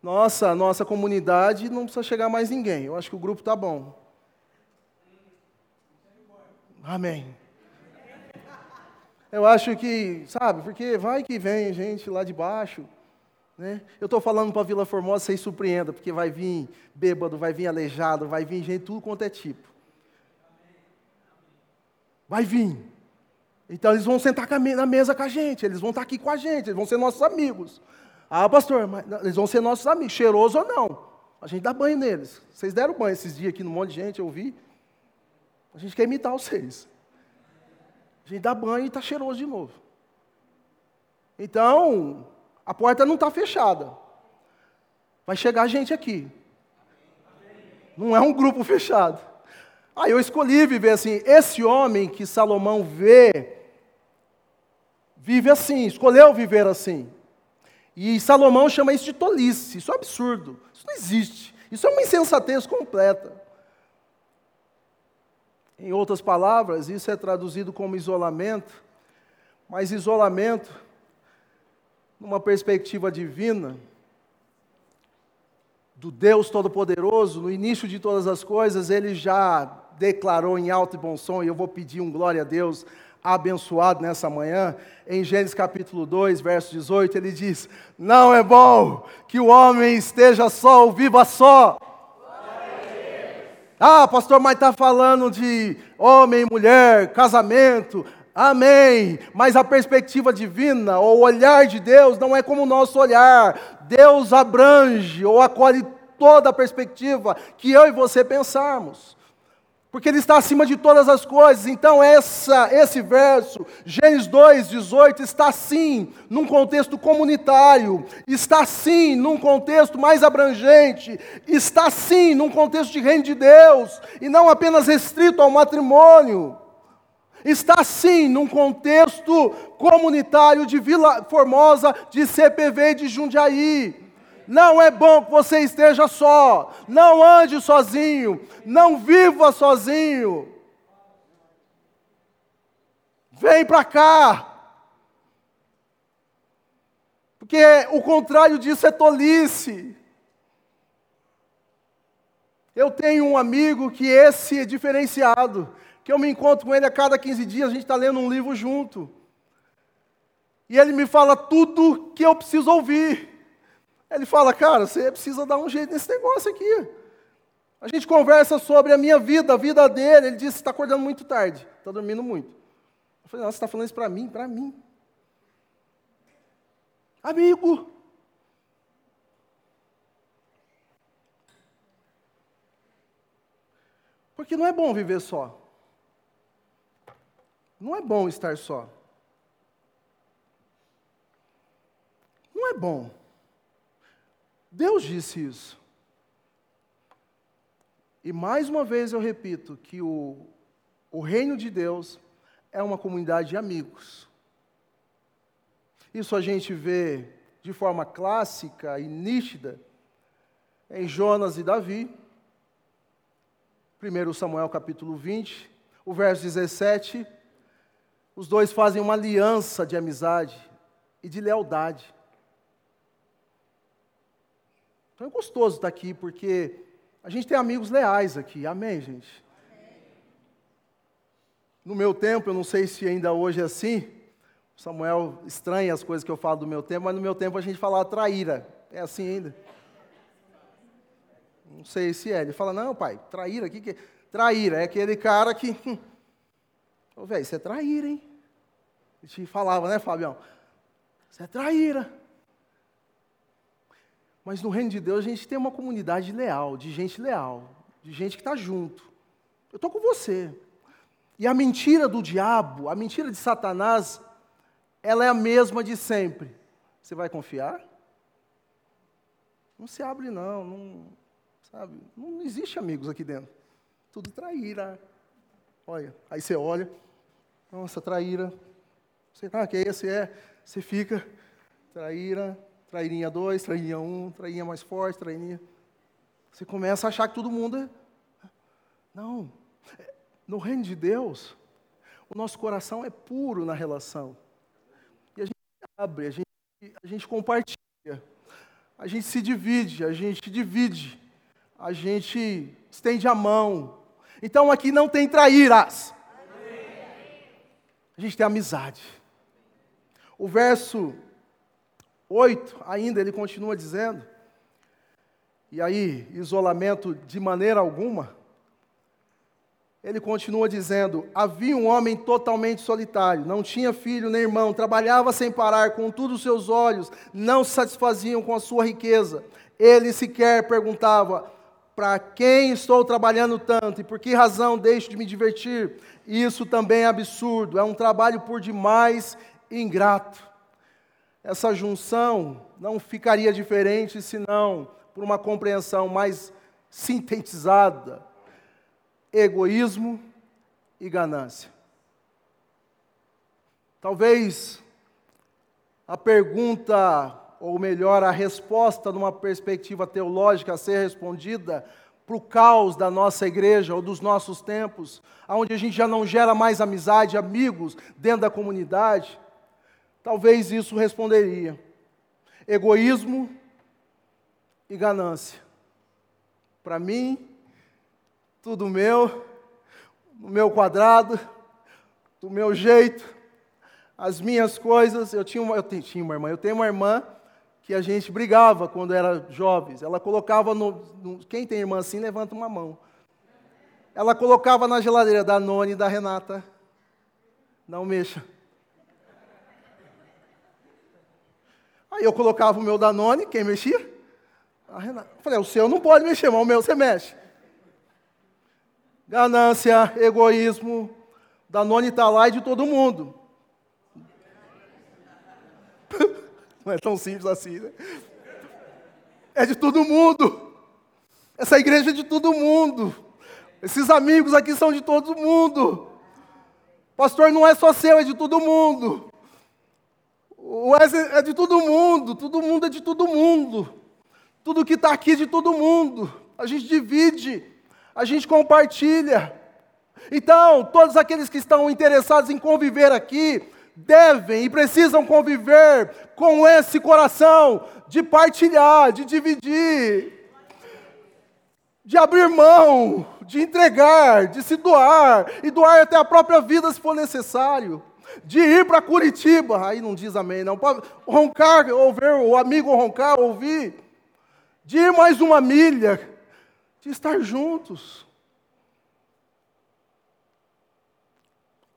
Nossa, nossa comunidade não precisa chegar mais ninguém. Eu acho que o grupo está bom. Amém. Eu acho que, sabe, porque vai que vem gente lá de baixo. Né? Eu estou falando para Vila Formosa, vocês surpreenda, porque vai vir bêbado, vai vir aleijado, vai vir gente tudo quanto é tipo. Vai vir. Então eles vão sentar na mesa com a gente, eles vão estar aqui com a gente, eles vão ser nossos amigos. Ah, pastor, mas eles vão ser nossos amigos, cheiroso ou não. A gente dá banho neles. Vocês deram banho esses dias aqui no monte de gente, eu vi. A gente quer imitar vocês. A gente dá banho e está cheiroso de novo. Então, a porta não está fechada. Vai chegar gente aqui. Não é um grupo fechado. Aí eu escolhi viver assim. Esse homem que Salomão vê, vive assim, escolheu viver assim. E Salomão chama isso de tolice. Isso é um absurdo. Isso não existe. Isso é uma insensatez completa. Em outras palavras, isso é traduzido como isolamento, mas isolamento numa perspectiva divina, do Deus Todo-Poderoso, no início de todas as coisas, ele já declarou em alto e bom som, e eu vou pedir um glória a Deus abençoado nessa manhã, em Gênesis capítulo 2, verso 18, ele diz: Não é bom que o homem esteja só ou viva só. Ah, pastor, mas está falando de homem mulher, casamento. Amém. Mas a perspectiva divina, ou o olhar de Deus, não é como o nosso olhar. Deus abrange ou acolhe toda a perspectiva que eu e você pensarmos. Porque Ele está acima de todas as coisas. Então, essa, esse verso, Gênesis 2, 18, está sim num contexto comunitário, está sim num contexto mais abrangente, está sim num contexto de reino de Deus, e não apenas restrito ao matrimônio. Está sim num contexto comunitário de Vila Formosa, de CPV de Jundiaí. Não é bom que você esteja só. Não ande sozinho. Não viva sozinho. Vem para cá. Porque o contrário disso é tolice. Eu tenho um amigo que esse é diferenciado, que eu me encontro com ele a cada 15 dias, a gente está lendo um livro junto. E ele me fala tudo que eu preciso ouvir. Ele fala, cara, você precisa dar um jeito nesse negócio aqui. A gente conversa sobre a minha vida, a vida dele. Ele disse, está acordando muito tarde, está dormindo muito. Eu falei, não, você está falando isso para mim? Para mim. Amigo. Porque não é bom viver só. Não é bom estar só. Não é bom. Deus disse isso. E mais uma vez eu repito que o, o reino de Deus é uma comunidade de amigos. Isso a gente vê de forma clássica e nítida em Jonas e Davi. 1 Samuel capítulo 20, o verso 17. Os dois fazem uma aliança de amizade e de lealdade. Então é gostoso estar aqui, porque a gente tem amigos leais aqui. Amém, gente? No meu tempo, eu não sei se ainda hoje é assim, Samuel estranha as coisas que eu falo do meu tempo, mas no meu tempo a gente falava traíra. É assim ainda? Não sei se é. Ele fala, não, pai, traíra, o que, que é? Traíra é aquele cara que. Hum, Ô, velho, você é traíra, hein? A gente falava, né, Fabião? Você é traíra. Mas no reino de Deus a gente tem uma comunidade leal, de gente leal, de gente que está junto. Eu estou com você. E a mentira do diabo, a mentira de Satanás, ela é a mesma de sempre. Você vai confiar? Não se abre, não. não sabe? Não existe amigos aqui dentro. Tudo traíra. Olha, aí você olha. Nossa, traíra. Você, ah, que esse é? Você fica, traíra, Trairinha 2, trairinha 1, um, trairinha mais forte, trairinha. Você começa a achar que todo mundo é. Não. No reino de Deus, o nosso coração é puro na relação. E a gente abre, a gente, a gente compartilha, a gente se divide, a gente divide, a gente estende a mão. Então aqui não tem traíras. A gente tem amizade. O verso 8, ainda ele continua dizendo, e aí, isolamento de maneira alguma, ele continua dizendo: Havia um homem totalmente solitário, não tinha filho nem irmão, trabalhava sem parar, contudo os seus olhos não se satisfaziam com a sua riqueza. Ele sequer perguntava: Para quem estou trabalhando tanto e por que razão deixo de me divertir? Isso também é absurdo, é um trabalho por demais ingrato essa junção não ficaria diferente senão por uma compreensão mais sintetizada: egoísmo e ganância. Talvez a pergunta, ou melhor, a resposta numa perspectiva teológica a ser respondida para o caos da nossa igreja ou dos nossos tempos, onde a gente já não gera mais amizade, amigos dentro da comunidade, Talvez isso responderia: egoísmo e ganância. Para mim, tudo meu, no meu quadrado, do meu jeito, as minhas coisas. Eu tinha uma, eu tinha uma irmã, eu tenho uma irmã que a gente brigava quando era jovens. Ela colocava no, no, Quem tem irmã assim, levanta uma mão. Ela colocava na geladeira da Noni e da Renata. Não mexa. Aí eu colocava o meu Danone, quem mexia? A Renata. Falei, o seu não pode mexer, mas o meu você mexe. ganância, egoísmo. Danone está lá e de todo mundo. [laughs] Não é tão simples assim, né? É de todo mundo. Essa igreja é de todo mundo. Esses amigos aqui são de todo mundo. Pastor não é só seu, é de todo mundo. O Wesley é de todo mundo, todo mundo é de todo mundo. Tudo que está aqui é de todo mundo. A gente divide, a gente compartilha. Então, todos aqueles que estão interessados em conviver aqui, devem e precisam conviver com esse coração de partilhar, de dividir, de abrir mão, de entregar, de se doar e doar até a própria vida se for necessário. De ir para Curitiba, aí não diz amém, não. Pode roncar, ouvir o amigo roncar, ouvir. De ir mais uma milha, de estar juntos.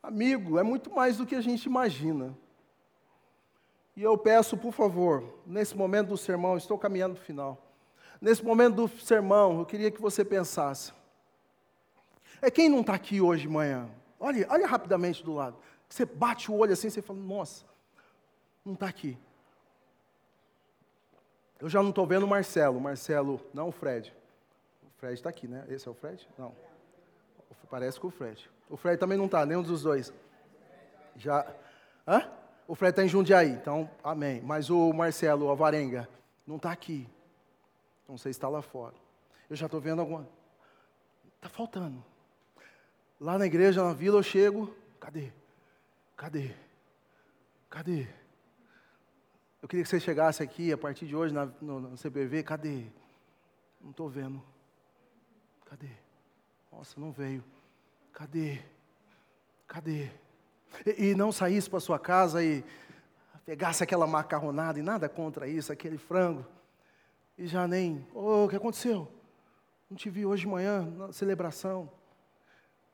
Amigo, é muito mais do que a gente imagina. E eu peço, por favor, nesse momento do sermão, estou caminhando para o final. Nesse momento do sermão, eu queria que você pensasse. É quem não está aqui hoje de manhã? Olha, olha rapidamente do lado. Você bate o olho assim, você fala, nossa, não está aqui. Eu já não estou vendo o Marcelo. Marcelo, não o Fred. O Fred está aqui, né? Esse é o Fred? Não. Parece com o Fred. O Fred também não está, nenhum dos dois. Já. Hã? O Fred está em Jundiaí, então, amém. Mas o Marcelo, a Varenga, não está aqui. Sei se está lá fora. Eu já estou vendo alguma. Está faltando. Lá na igreja, na vila, eu chego. Cadê? Cadê? Cadê? Eu queria que você chegasse aqui a partir de hoje na, no, no CPV. Cadê? Não estou vendo. Cadê? Nossa, não veio. Cadê? Cadê? E, e não saísse para sua casa e pegasse aquela macarronada e nada contra isso, aquele frango, e já nem, oh, o que aconteceu? Não te vi hoje de manhã na celebração,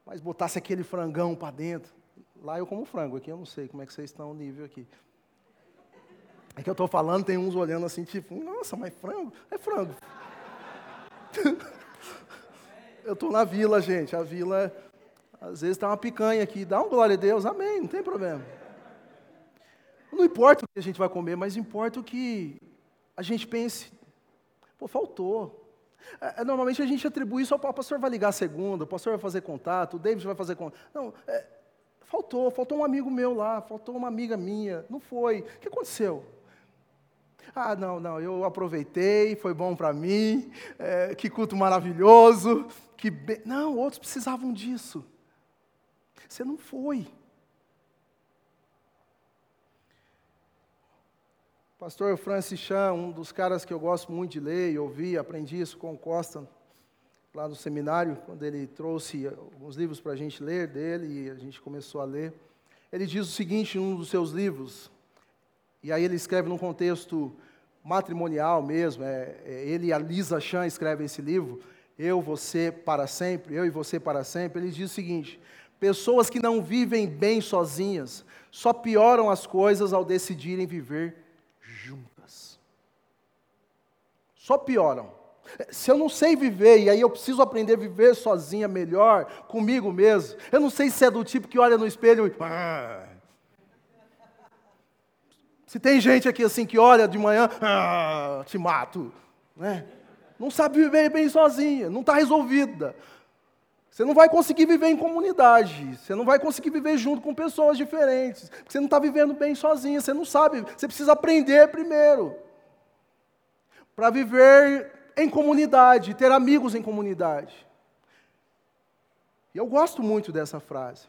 mas botasse aquele frangão para dentro. Lá eu como frango, aqui eu não sei como é que vocês estão nível aqui. É que eu estou falando, tem uns olhando assim, tipo, nossa, mas frango? É frango. [laughs] eu estou na vila, gente. A vila às vezes está uma picanha aqui, dá um glória a Deus, amém, não tem problema. Não importa o que a gente vai comer, mas importa o que a gente pense. Pô, faltou. É, é normalmente a gente atribui isso ao pastor vai ligar segunda, o pastor vai fazer contato, o David vai fazer contato. Não, é, faltou, faltou um amigo meu lá, faltou uma amiga minha, não foi. O que aconteceu? Ah, não, não, eu aproveitei, foi bom para mim, é, que culto maravilhoso, que be... Não, outros precisavam disso. Você não foi. Pastor Francis Chan, um dos caras que eu gosto muito de ler e ouvir, aprendi isso com o Costa lá no seminário, quando ele trouxe alguns livros para a gente ler dele e a gente começou a ler. Ele diz o seguinte em um dos seus livros, e aí ele escreve num contexto matrimonial mesmo, é, é, ele e a Lisa Chan escrevem esse livro, Eu, Você, Para Sempre, Eu e Você Para Sempre. Ele diz o seguinte: Pessoas que não vivem bem sozinhas só pioram as coisas ao decidirem viver juntas. Só pioram. Se eu não sei viver e aí eu preciso aprender a viver sozinha melhor, comigo mesmo, eu não sei se é do tipo que olha no espelho e. Ah. Se tem gente aqui assim que olha de manhã, ah, te mato. Né? Não sabe viver bem sozinha, não está resolvida. Você não vai conseguir viver em comunidade, você não vai conseguir viver junto com pessoas diferentes, porque você não está vivendo bem sozinho, você não sabe, você precisa aprender primeiro. Para viver em comunidade, ter amigos em comunidade. E eu gosto muito dessa frase.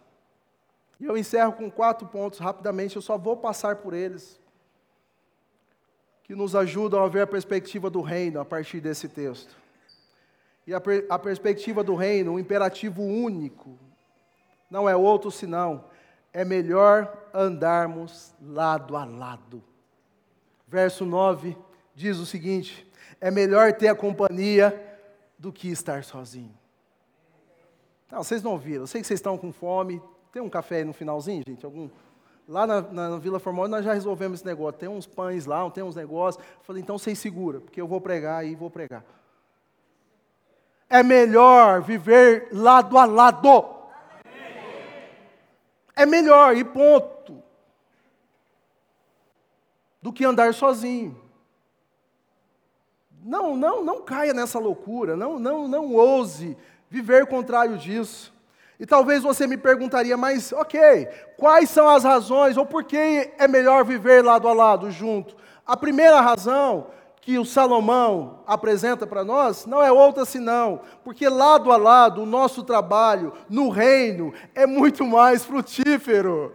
E eu encerro com quatro pontos rapidamente, eu só vou passar por eles, que nos ajudam a ver a perspectiva do reino a partir desse texto e a, per a perspectiva do reino, um imperativo único, não é outro senão, é melhor andarmos lado a lado. Verso 9 diz o seguinte: é melhor ter a companhia do que estar sozinho. Não, vocês não ouviram, eu sei que vocês estão com fome. Tem um café aí no finalzinho, gente? Algum? Lá na, na, na Vila Formosa nós já resolvemos esse negócio. Tem uns pães lá, tem uns negócios. Eu falei, então vocês segura, porque eu vou pregar e vou pregar. é melhor viver lado a lado. É melhor, e ponto. Do que andar sozinho. Não, não, não caia nessa loucura, não, não, não ouse viver contrário disso. E talvez você me perguntaria, mas ok, quais são as razões ou por que é melhor viver lado a lado, junto? A primeira razão que o Salomão apresenta para nós não é outra senão, porque lado a lado o nosso trabalho no reino é muito mais frutífero.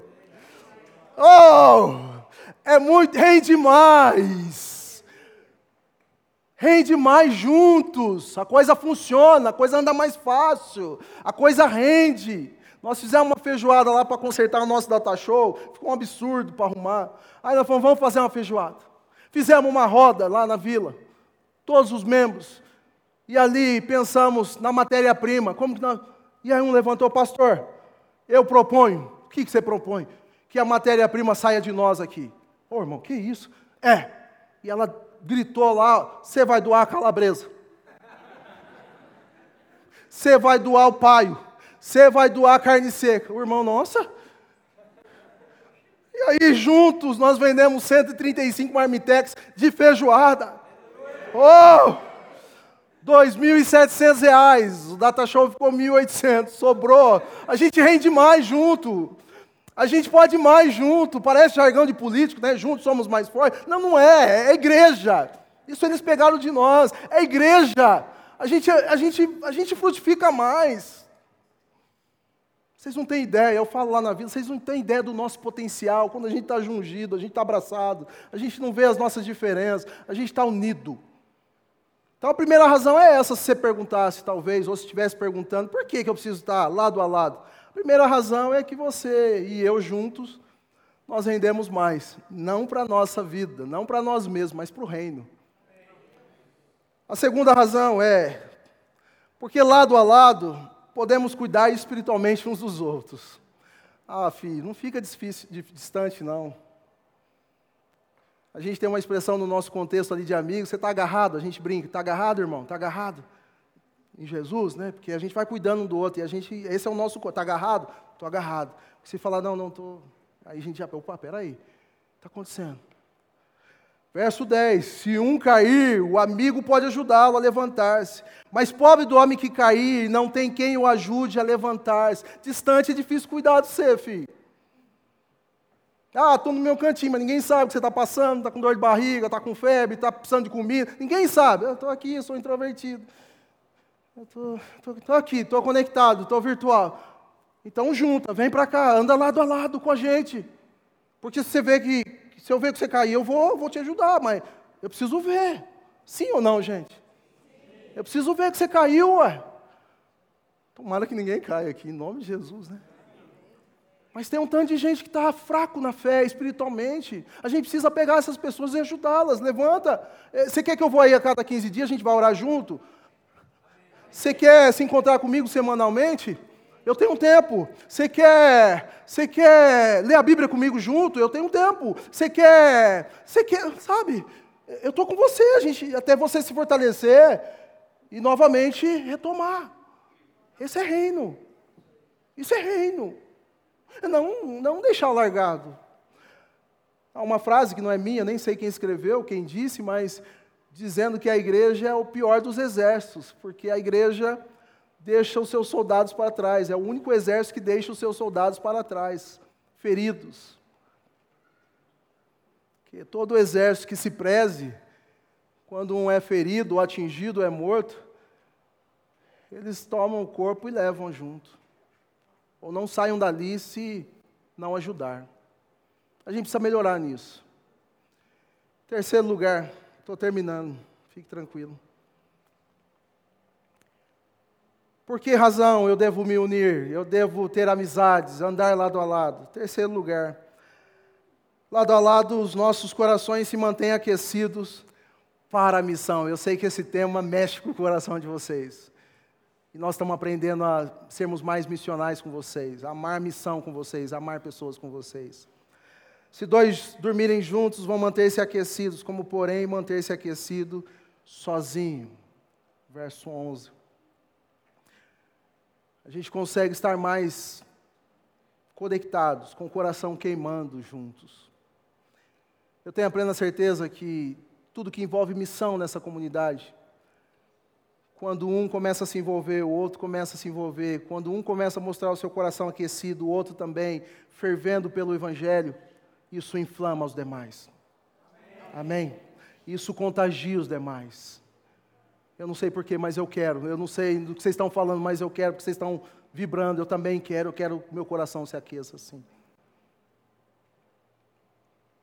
Oh, é muito, rende mais. Rende mais juntos, a coisa funciona, a coisa anda mais fácil, a coisa rende. Nós fizemos uma feijoada lá para consertar o nosso data show, ficou um absurdo para arrumar. Aí nós falamos, vamos fazer uma feijoada. Fizemos uma roda lá na vila, todos os membros, e ali pensamos na matéria-prima. Como que nós... E aí um levantou, pastor, eu proponho, o que, que você propõe? Que a matéria-prima saia de nós aqui. Ô oh, irmão, que isso? É. E ela gritou lá: você vai doar a calabresa. Você vai doar o paio. Você vai doar a carne seca. O irmão, nossa, e aí, juntos, nós vendemos 135 marmitex de feijoada. Oh! 2.700 reais. O data show ficou 1.800. Sobrou. A gente rende mais junto. A gente pode mais junto. Parece jargão de político, né? Juntos somos mais fortes. Não, não é. É igreja. Isso eles pegaram de nós. É igreja. A gente, a gente, a gente frutifica mais. Vocês não têm ideia, eu falo lá na vida, vocês não têm ideia do nosso potencial, quando a gente está jungido, a gente está abraçado, a gente não vê as nossas diferenças, a gente está unido. Então a primeira razão é essa, se você perguntasse, talvez, ou se estivesse perguntando, por que, que eu preciso estar lado a lado? Primeira razão é que você e eu juntos, nós rendemos mais. Não para a nossa vida, não para nós mesmos, mas para o reino. A segunda razão é, porque lado a lado, podemos cuidar espiritualmente uns dos outros. Ah, filho, não fica distante, não. A gente tem uma expressão no nosso contexto ali de amigos, você está agarrado, a gente brinca, está agarrado, irmão? Está agarrado? Em Jesus, né? Porque a gente vai cuidando um do outro, e a gente, esse é o nosso, está agarrado? Estou agarrado. Se falar, não, não estou, aí a gente já, opa, peraí, está acontecendo. Verso 10: Se um cair, o amigo pode ajudá-lo a levantar-se. Mas pobre do homem que cair, não tem quem o ajude a levantar-se. Distante é difícil cuidar de você, filho. Ah, estou no meu cantinho, mas ninguém sabe o que você está passando, está com dor de barriga, está com febre, está precisando de comida. Ninguém sabe. Eu estou aqui, Estou aqui, estou conectado, estou virtual. Então junta, vem para cá, anda lado a lado com a gente. Porque se você vê que se eu ver que você cair, eu vou, vou te ajudar, mas eu preciso ver. Sim ou não, gente? Eu preciso ver que você caiu, ué. Tomara que ninguém caia aqui, em nome de Jesus, né? Mas tem um tanto de gente que está fraco na fé, espiritualmente. A gente precisa pegar essas pessoas e ajudá-las. Levanta. Eh, você quer que eu vou aí a cada 15 dias, a gente vai orar junto? Você quer se encontrar comigo semanalmente? Eu tenho tempo. Você quer, você quer ler a Bíblia comigo junto? Eu tenho tempo. Você quer, você quer, sabe? Eu estou com você, a gente, até você se fortalecer e novamente retomar. Esse é reino. Isso é reino. Não, não deixar largado. Há uma frase que não é minha, nem sei quem escreveu, quem disse, mas dizendo que a igreja é o pior dos exércitos, porque a igreja deixa os seus soldados para trás. É o único exército que deixa os seus soldados para trás, feridos. Que todo exército que se preze, quando um é ferido ou atingido ou é morto, eles tomam o corpo e levam junto. Ou não saiam dali se não ajudar. A gente precisa melhorar nisso. Terceiro lugar, estou terminando, fique tranquilo. Por que razão eu devo me unir? Eu devo ter amizades, andar lado a lado? Terceiro lugar, lado a lado, os nossos corações se mantêm aquecidos para a missão. Eu sei que esse tema mexe com o coração de vocês. E nós estamos aprendendo a sermos mais missionais com vocês, a amar missão com vocês, a amar pessoas com vocês. Se dois dormirem juntos, vão manter-se aquecidos, como porém manter-se aquecido sozinho. Verso 11. a gente consegue estar mais conectados, com o coração queimando juntos. Eu tenho a plena certeza que tudo que envolve missão nessa comunidade, quando um começa a se envolver, o outro começa a se envolver, quando um começa a mostrar o seu coração aquecido, o outro também, fervendo pelo Evangelho, isso inflama os demais. Amém? Amém? Isso contagia os demais. Eu não sei porquê, mas eu quero. Eu não sei do que vocês estão falando, mas eu quero, porque vocês estão vibrando. Eu também quero, eu quero que meu coração se aqueça assim.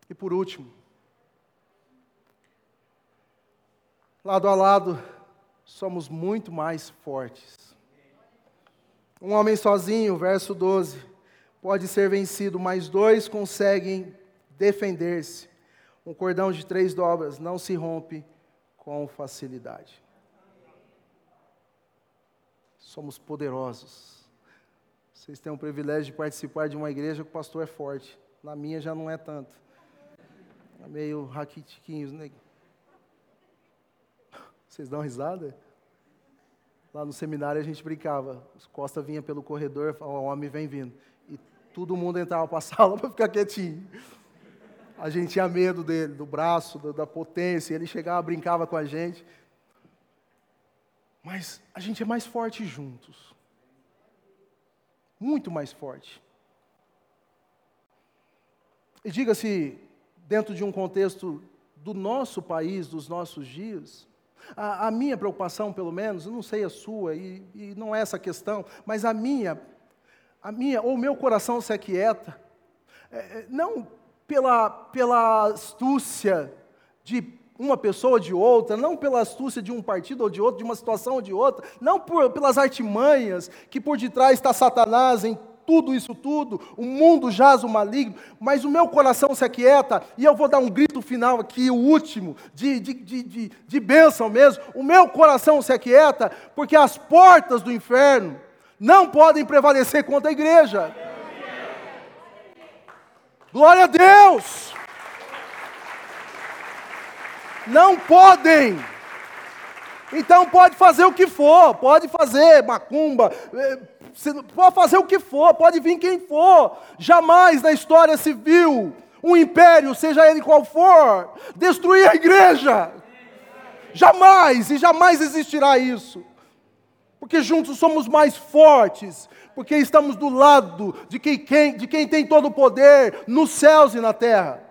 E por último, lado a lado, somos muito mais fortes. Um homem sozinho, verso 12, pode ser vencido, mas dois conseguem defender-se. Um cordão de três dobras não se rompe com facilidade. Somos poderosos. Vocês têm o privilégio de participar de uma igreja que o pastor é forte. Na minha já não é tanto. É meio raquitiquinhos, né? Vocês dão risada? Lá no seminário a gente brincava. Costa vinha pelo corredor, falava, o homem vem vindo. Todo mundo entrava para a [laughs] sala para ficar quietinho. A gente tinha medo dele, do braço, da potência. Ele chegava, brincava com a gente. Mas a gente é mais forte juntos. Muito mais forte. E diga-se, dentro de um contexto do nosso país, dos nossos dias, a, a, minha preocupação, pelo menos, não sei a sua, e, e não é essa questão, mas a minha, a minha, ou meu coração se aquieta, é, é, não pela, pela astúcia de uma pessoa ou de outra, não pela astúcia de um partido ou de outro, de uma situação ou de outra, não por, pelas artimanhas que por detrás está Satanás em tudo isso tudo, o mundo jaz o maligno, mas o meu coração se aquieta, e eu vou dar um grito final aqui, o último, de, de, de, de, de bênção mesmo, o meu coração se aquieta, porque as portas do inferno não podem prevalecer contra a igreja. Glória a Deus! Não podem. Então pode fazer o que for, pode fazer macumba, eh, pode fazer o que for, pode vir quem for. Jamais na história viu um império, seja ele qual for, destruir a igreja. Jamais e jamais existirá isso. Porque juntos somos mais fortes, porque estamos do lado de quem, de quem tem todo o poder nos céus e na terra.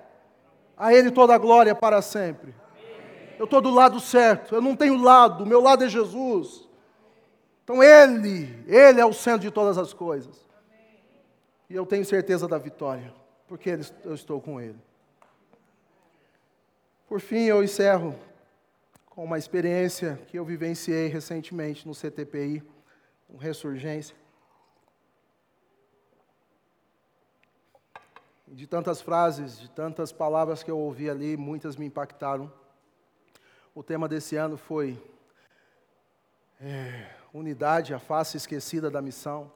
A Ele toda a glória para sempre eu estou do lado certo, eu não tenho lado, meu lado é Jesus. Então Ele, Ele é o centro de todas as coisas. E eu tenho certeza da vitória, porque eu estou com Ele. Por fim, eu encerro com uma experiência que eu vivenciei recentemente no CTPI, um Ressurgência. De tantas frases, de tantas palavras que eu ouvi ali, muitas me impactaram. O tema desse ano foi é, Unidade, a face esquecida da missão.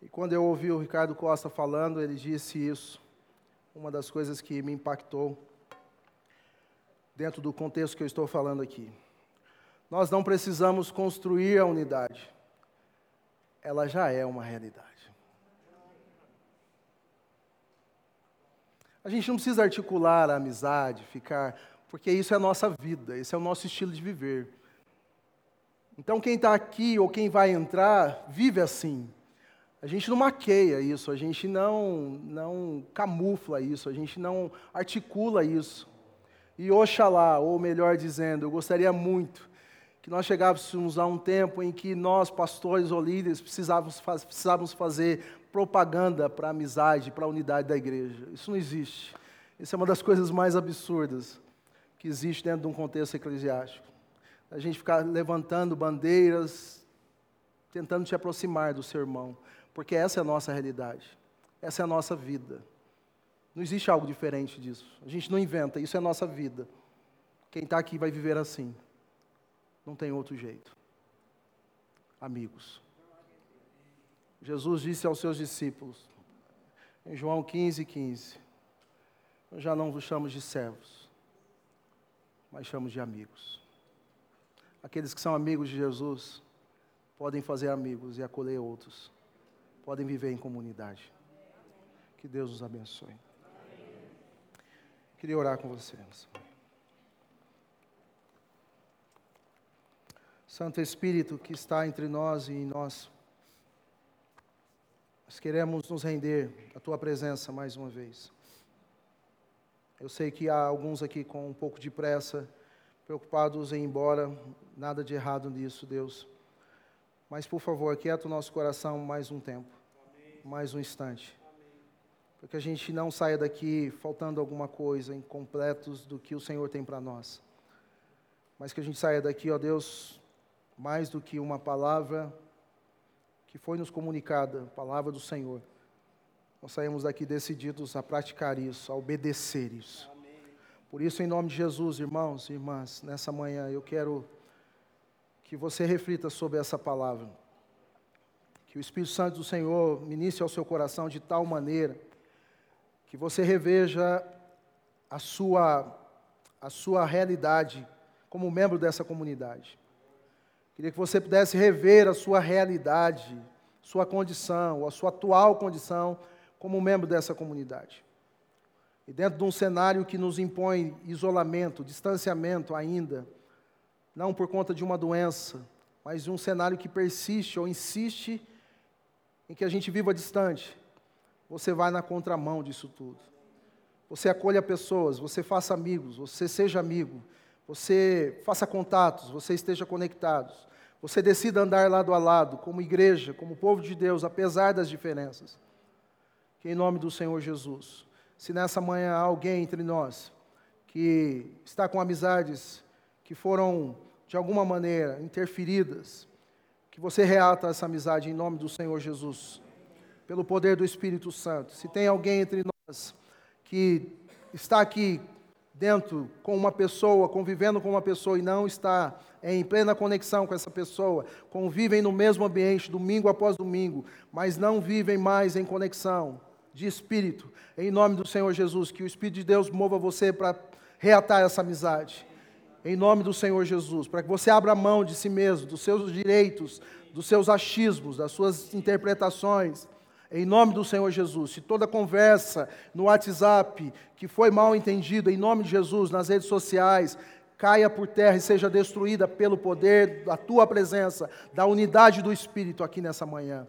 E quando eu ouvi o Ricardo Costa falando, ele disse isso. Uma das coisas que me impactou, dentro do contexto que eu estou falando aqui. Nós não precisamos construir a unidade, ela já é uma realidade. A gente não precisa articular a amizade, ficar porque isso é a nossa vida, esse é o nosso estilo de viver. Então, quem está aqui ou quem vai entrar, vive assim. A gente não maqueia isso, a gente não, não camufla isso, a gente não articula isso. E oxalá, ou melhor dizendo, eu gostaria muito que nós chegássemos a um tempo em que nós, pastores ou líderes, precisávamos, precisávamos fazer propaganda para a amizade, para a unidade da igreja. Isso não existe. Isso é uma das coisas mais absurdas que existe dentro de um contexto eclesiástico. A gente ficar levantando bandeiras, tentando te aproximar do seu irmão, porque essa é a nossa realidade, essa é a nossa vida. Não existe algo diferente disso. A gente não inventa, isso é nossa vida. Quem está aqui vai viver assim. Não tem outro jeito. Amigos. Jesus disse aos seus discípulos, em João 15, 15: Eu já não vos chamo de servos, mas chamo de amigos. Aqueles que são amigos de Jesus podem fazer amigos e acolher outros, podem viver em comunidade. Que Deus os abençoe. Queria orar com você. Santo Espírito que está entre nós e em nós, nós queremos nos render à tua presença mais uma vez. Eu sei que há alguns aqui com um pouco de pressa, preocupados em ir embora, nada de errado nisso, Deus. Mas, por favor, aquieta o nosso coração mais um tempo, mais um instante. Para que a gente não saia daqui faltando alguma coisa, incompletos do que o Senhor tem para nós. Mas que a gente saia daqui, ó Deus, mais do que uma palavra que foi nos comunicada, palavra do Senhor. Nós saímos daqui decididos a praticar isso, a obedecer isso. Por isso, em nome de Jesus, irmãos e irmãs, nessa manhã eu quero que você reflita sobre essa palavra. Que o Espírito Santo do Senhor ministre ao seu coração de tal maneira que você reveja a sua, a sua realidade como membro dessa comunidade. Queria que você pudesse rever a sua realidade, sua condição, a sua atual condição como membro dessa comunidade. E dentro de um cenário que nos impõe isolamento, distanciamento ainda, não por conta de uma doença, mas de um cenário que persiste ou insiste em que a gente viva distante, você vai na contramão disso tudo. Você acolha pessoas, você faça amigos, você seja amigo, você faça contatos, você esteja conectados, você decida andar lado a lado, como igreja, como povo de Deus, apesar das diferenças. Que em nome do Senhor Jesus, se nessa manhã há alguém entre nós que está com amizades que foram de alguma maneira interferidas, que você reata essa amizade em nome do Senhor Jesus, pelo poder do Espírito Santo. Se tem alguém entre nós que está aqui dentro com uma pessoa, convivendo com uma pessoa e não está em plena conexão com essa pessoa, convivem no mesmo ambiente domingo após domingo, mas não vivem mais em conexão de espírito, em nome do Senhor Jesus, que o Espírito de Deus mova você para reatar essa amizade. Em nome do Senhor Jesus, para que você abra mão de si mesmo, dos seus direitos, dos seus achismos, das suas interpretações, em nome do Senhor Jesus. Se toda conversa no WhatsApp que foi mal entendida, em nome de Jesus, nas redes sociais, caia por terra e seja destruída pelo poder da tua presença, da unidade do Espírito aqui nessa manhã.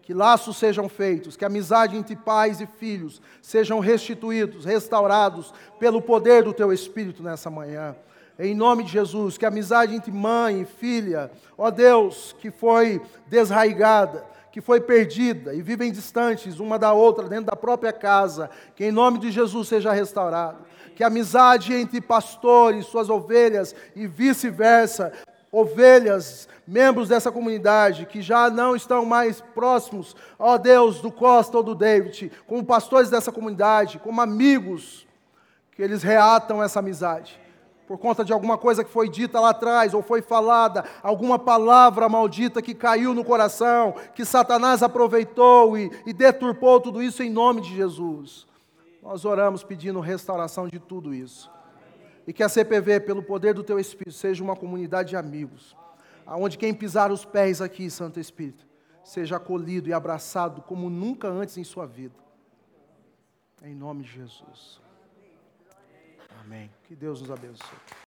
Que laços sejam feitos, que a amizade entre pais e filhos sejam restituídos, restaurados pelo poder do teu Espírito nessa manhã. Em nome de Jesus, que a amizade entre mãe e filha, ó Deus, que foi desraigada, que foi perdida e vivem distantes uma da outra dentro da própria casa, que em nome de Jesus seja restaurado. Que a amizade entre pastores, suas ovelhas e vice-versa, ovelhas, membros dessa comunidade que já não estão mais próximos, ó Deus, do Costa ou do David, como pastores dessa comunidade, como amigos, que eles reatam essa amizade por conta de alguma coisa que foi dita lá atrás, ou foi falada, alguma palavra maldita que caiu no coração, que Satanás aproveitou e, e deturpou tudo isso em nome de Jesus. Nós oramos pedindo restauração de tudo isso. E que a CPV, pelo poder do Teu Espírito, seja uma comunidade de amigos, aonde quem pisar os pés aqui, Santo Espírito, seja acolhido e abraçado como nunca antes em sua vida. Em nome de Jesus. Amém. Que Deus nos abençoe.